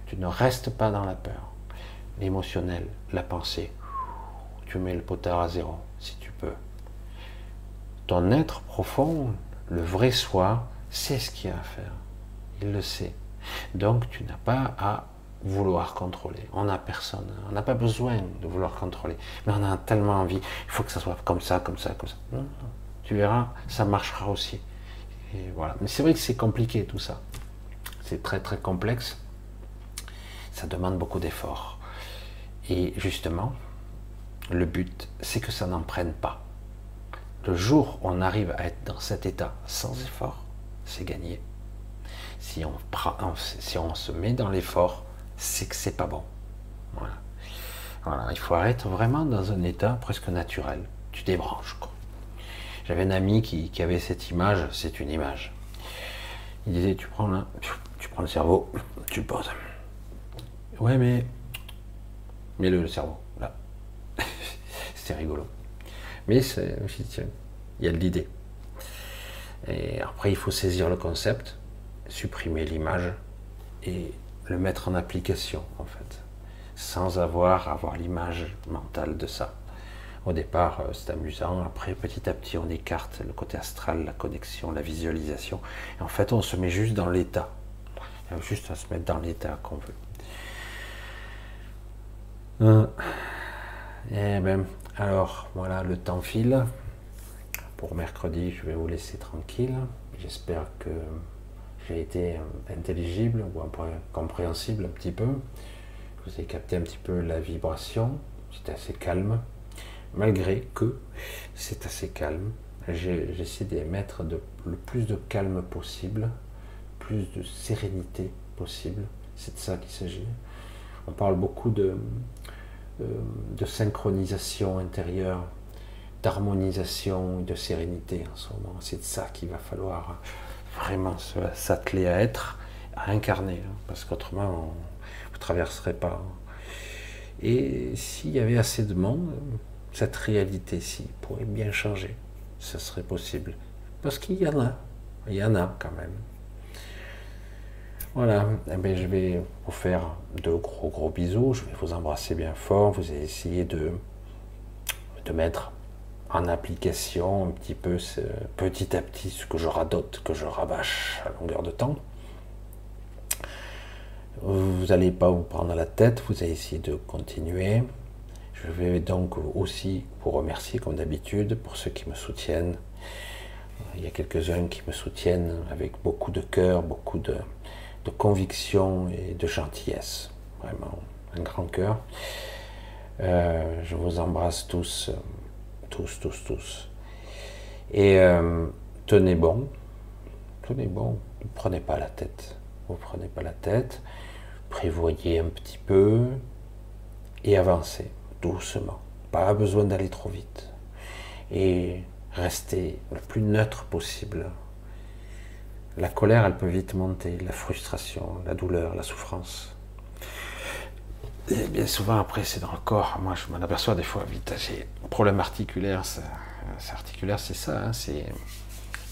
tu ne restes pas dans la peur. L'émotionnel, la pensée, tu mets le potard à zéro, si tu peux. Ton être profond, le vrai soi, sait ce qu'il y a à faire. Il le sait. Donc, tu n'as pas à vouloir contrôler. On n'a personne. On n'a pas besoin de vouloir contrôler. Mais on a tellement envie. Il faut que ça soit comme ça, comme ça, comme ça. Tu verras, ça marchera aussi. Mais c'est vrai que c'est compliqué tout ça. C'est très très complexe. Ça demande beaucoup d'efforts. Et justement, le but, c'est que ça n'en prenne pas. Le jour où on arrive à être dans cet état sans effort, c'est gagné. Si on, se met dans l'effort, c'est que c'est pas bon. Voilà. Il faut être vraiment dans un état presque naturel. Tu débranches. J'avais un ami qui, avait cette image, c'est une image. Il disait, tu prends là, tu prends le cerveau, tu le poses. Ouais, mais mets le, cerveau, là. *laughs* c'est rigolo. Mais c'est, il y a de l'idée. Et après, il faut saisir le concept, supprimer l'image et le mettre en application, en fait, sans avoir avoir l'image mentale de ça. Au départ, euh, c'est amusant. Après, petit à petit, on écarte le côté astral, la connexion, la visualisation. Et en fait, on se met juste dans l'état. Juste à se mettre dans l'état qu'on veut. Euh, eh ben, alors, voilà, le temps file. Pour mercredi, je vais vous laisser tranquille. J'espère que j'ai été intelligible ou compréhensible un petit peu. Vous avez capté un petit peu la vibration. C'était assez calme. Malgré que c'est assez calme, j'essaie de mettre le plus de calme possible, plus de sérénité possible. C'est de ça qu'il s'agit. On parle beaucoup de, euh, synchronisation intérieure, d'harmonisation, de sérénité en ce moment. C'est de ça qu'il va falloir vraiment s'atteler à être, à incarner, hein, parce qu'autrement, vous ne traverserez pas. Et s'il y avait assez de monde, cette réalité-ci pourrait bien changer. Ce serait possible. Parce qu'il y en a. Il y en a quand même. Voilà, eh bien, je vais vous faire de gros gros bisous, je vais vous embrasser bien fort, vous allez essayer de, mettre en application un petit peu petit à petit ce que je radote, que je rabâche à longueur de temps. Vous n'allez pas vous prendre la tête, vous allez essayer de continuer. Je vais donc aussi vous remercier comme d'habitude pour ceux qui me soutiennent. Il y a quelques-uns qui me soutiennent avec beaucoup de cœur, beaucoup de, conviction et de gentillesse. Vraiment, un grand cœur. Euh, je vous embrasse tous, tous, tous, tous. Et euh, tenez bon, tenez bon, ne prenez pas la tête. Vous prenez pas la tête, prévoyez un petit peu et avancez Pas besoin d'aller trop vite. Et restez le plus neutre possible la colère, elle peut vite monter, la frustration, la douleur, la souffrance. Et bien souvent, après, c'est dans le corps. Moi, je m'en aperçois des fois vite. J'ai un problème articulaire. C'est articulaire, c'est ça. Hein, c'est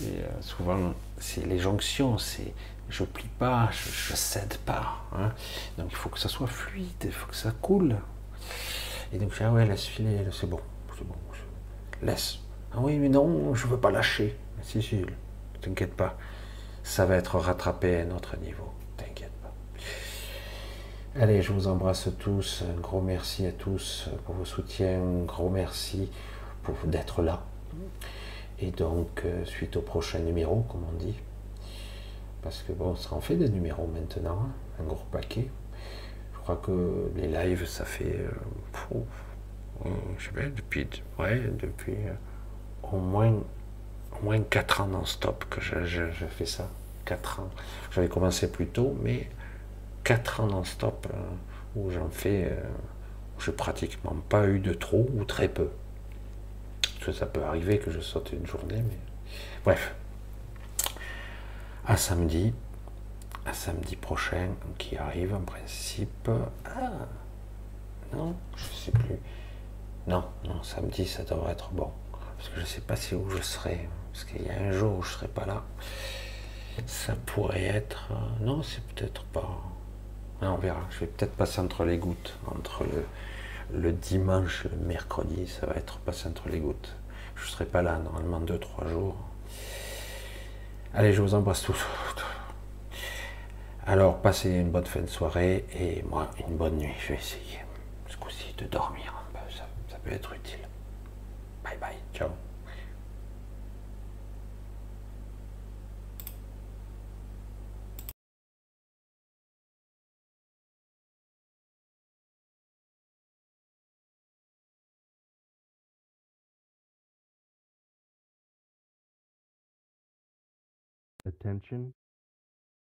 euh, souvent, c'est les jonctions. C'est je plie pas, je, cède pas. Hein. Donc, il faut que ça soit fluide, il faut que ça coule. Et donc, je dis, ah ouais, laisse filer, c'est bon, c'est bon. Laisse. Ah oui, mais non, je veux pas lâcher. Si, si, t'inquiète pas ça va être rattrapé à un autre niveau. T'inquiète pas. Allez, je vous embrasse tous. Un gros merci à tous pour vos soutiens. Un gros merci pour d'être là. Et donc, euh, suite au prochain numéro, comme on dit. Parce que bon, ça en fait des numéros maintenant, hein. un gros paquet. Je crois que les lives, ça fait. Euh, euh, je sais pas, depuis. Ouais, depuis au moins au moins 4 ans non-stop que je, fais ça. 4 ans. J'avais commencé plus tôt, mais 4 ans non-stop euh, où j'en fais, euh, je pratiquement pas eu de trop ou très peu. Parce que ça peut arriver que je saute une journée, mais bref. À samedi, à samedi prochain, qui arrive en principe. Ah non, je sais plus. Non, non, samedi ça devrait être bon. Parce que je sais pas si où je serai. Parce qu'il y a un jour où je serai pas là. Ça pourrait être. Euh, non, c'est peut-être pas. on verra. Je vais peut-être passer entre les gouttes. Entre le, le dimanche, le mercredi, ça va être passé entre les gouttes. Je serai pas là normalement 2-3 jours. Allez, je vous embrasse tous. Alors, passez une bonne fin de soirée et moi, une bonne nuit. Je vais essayer ce coup-ci de dormir. Ça, ça peut être utile. Bye bye. Ciao. Attention,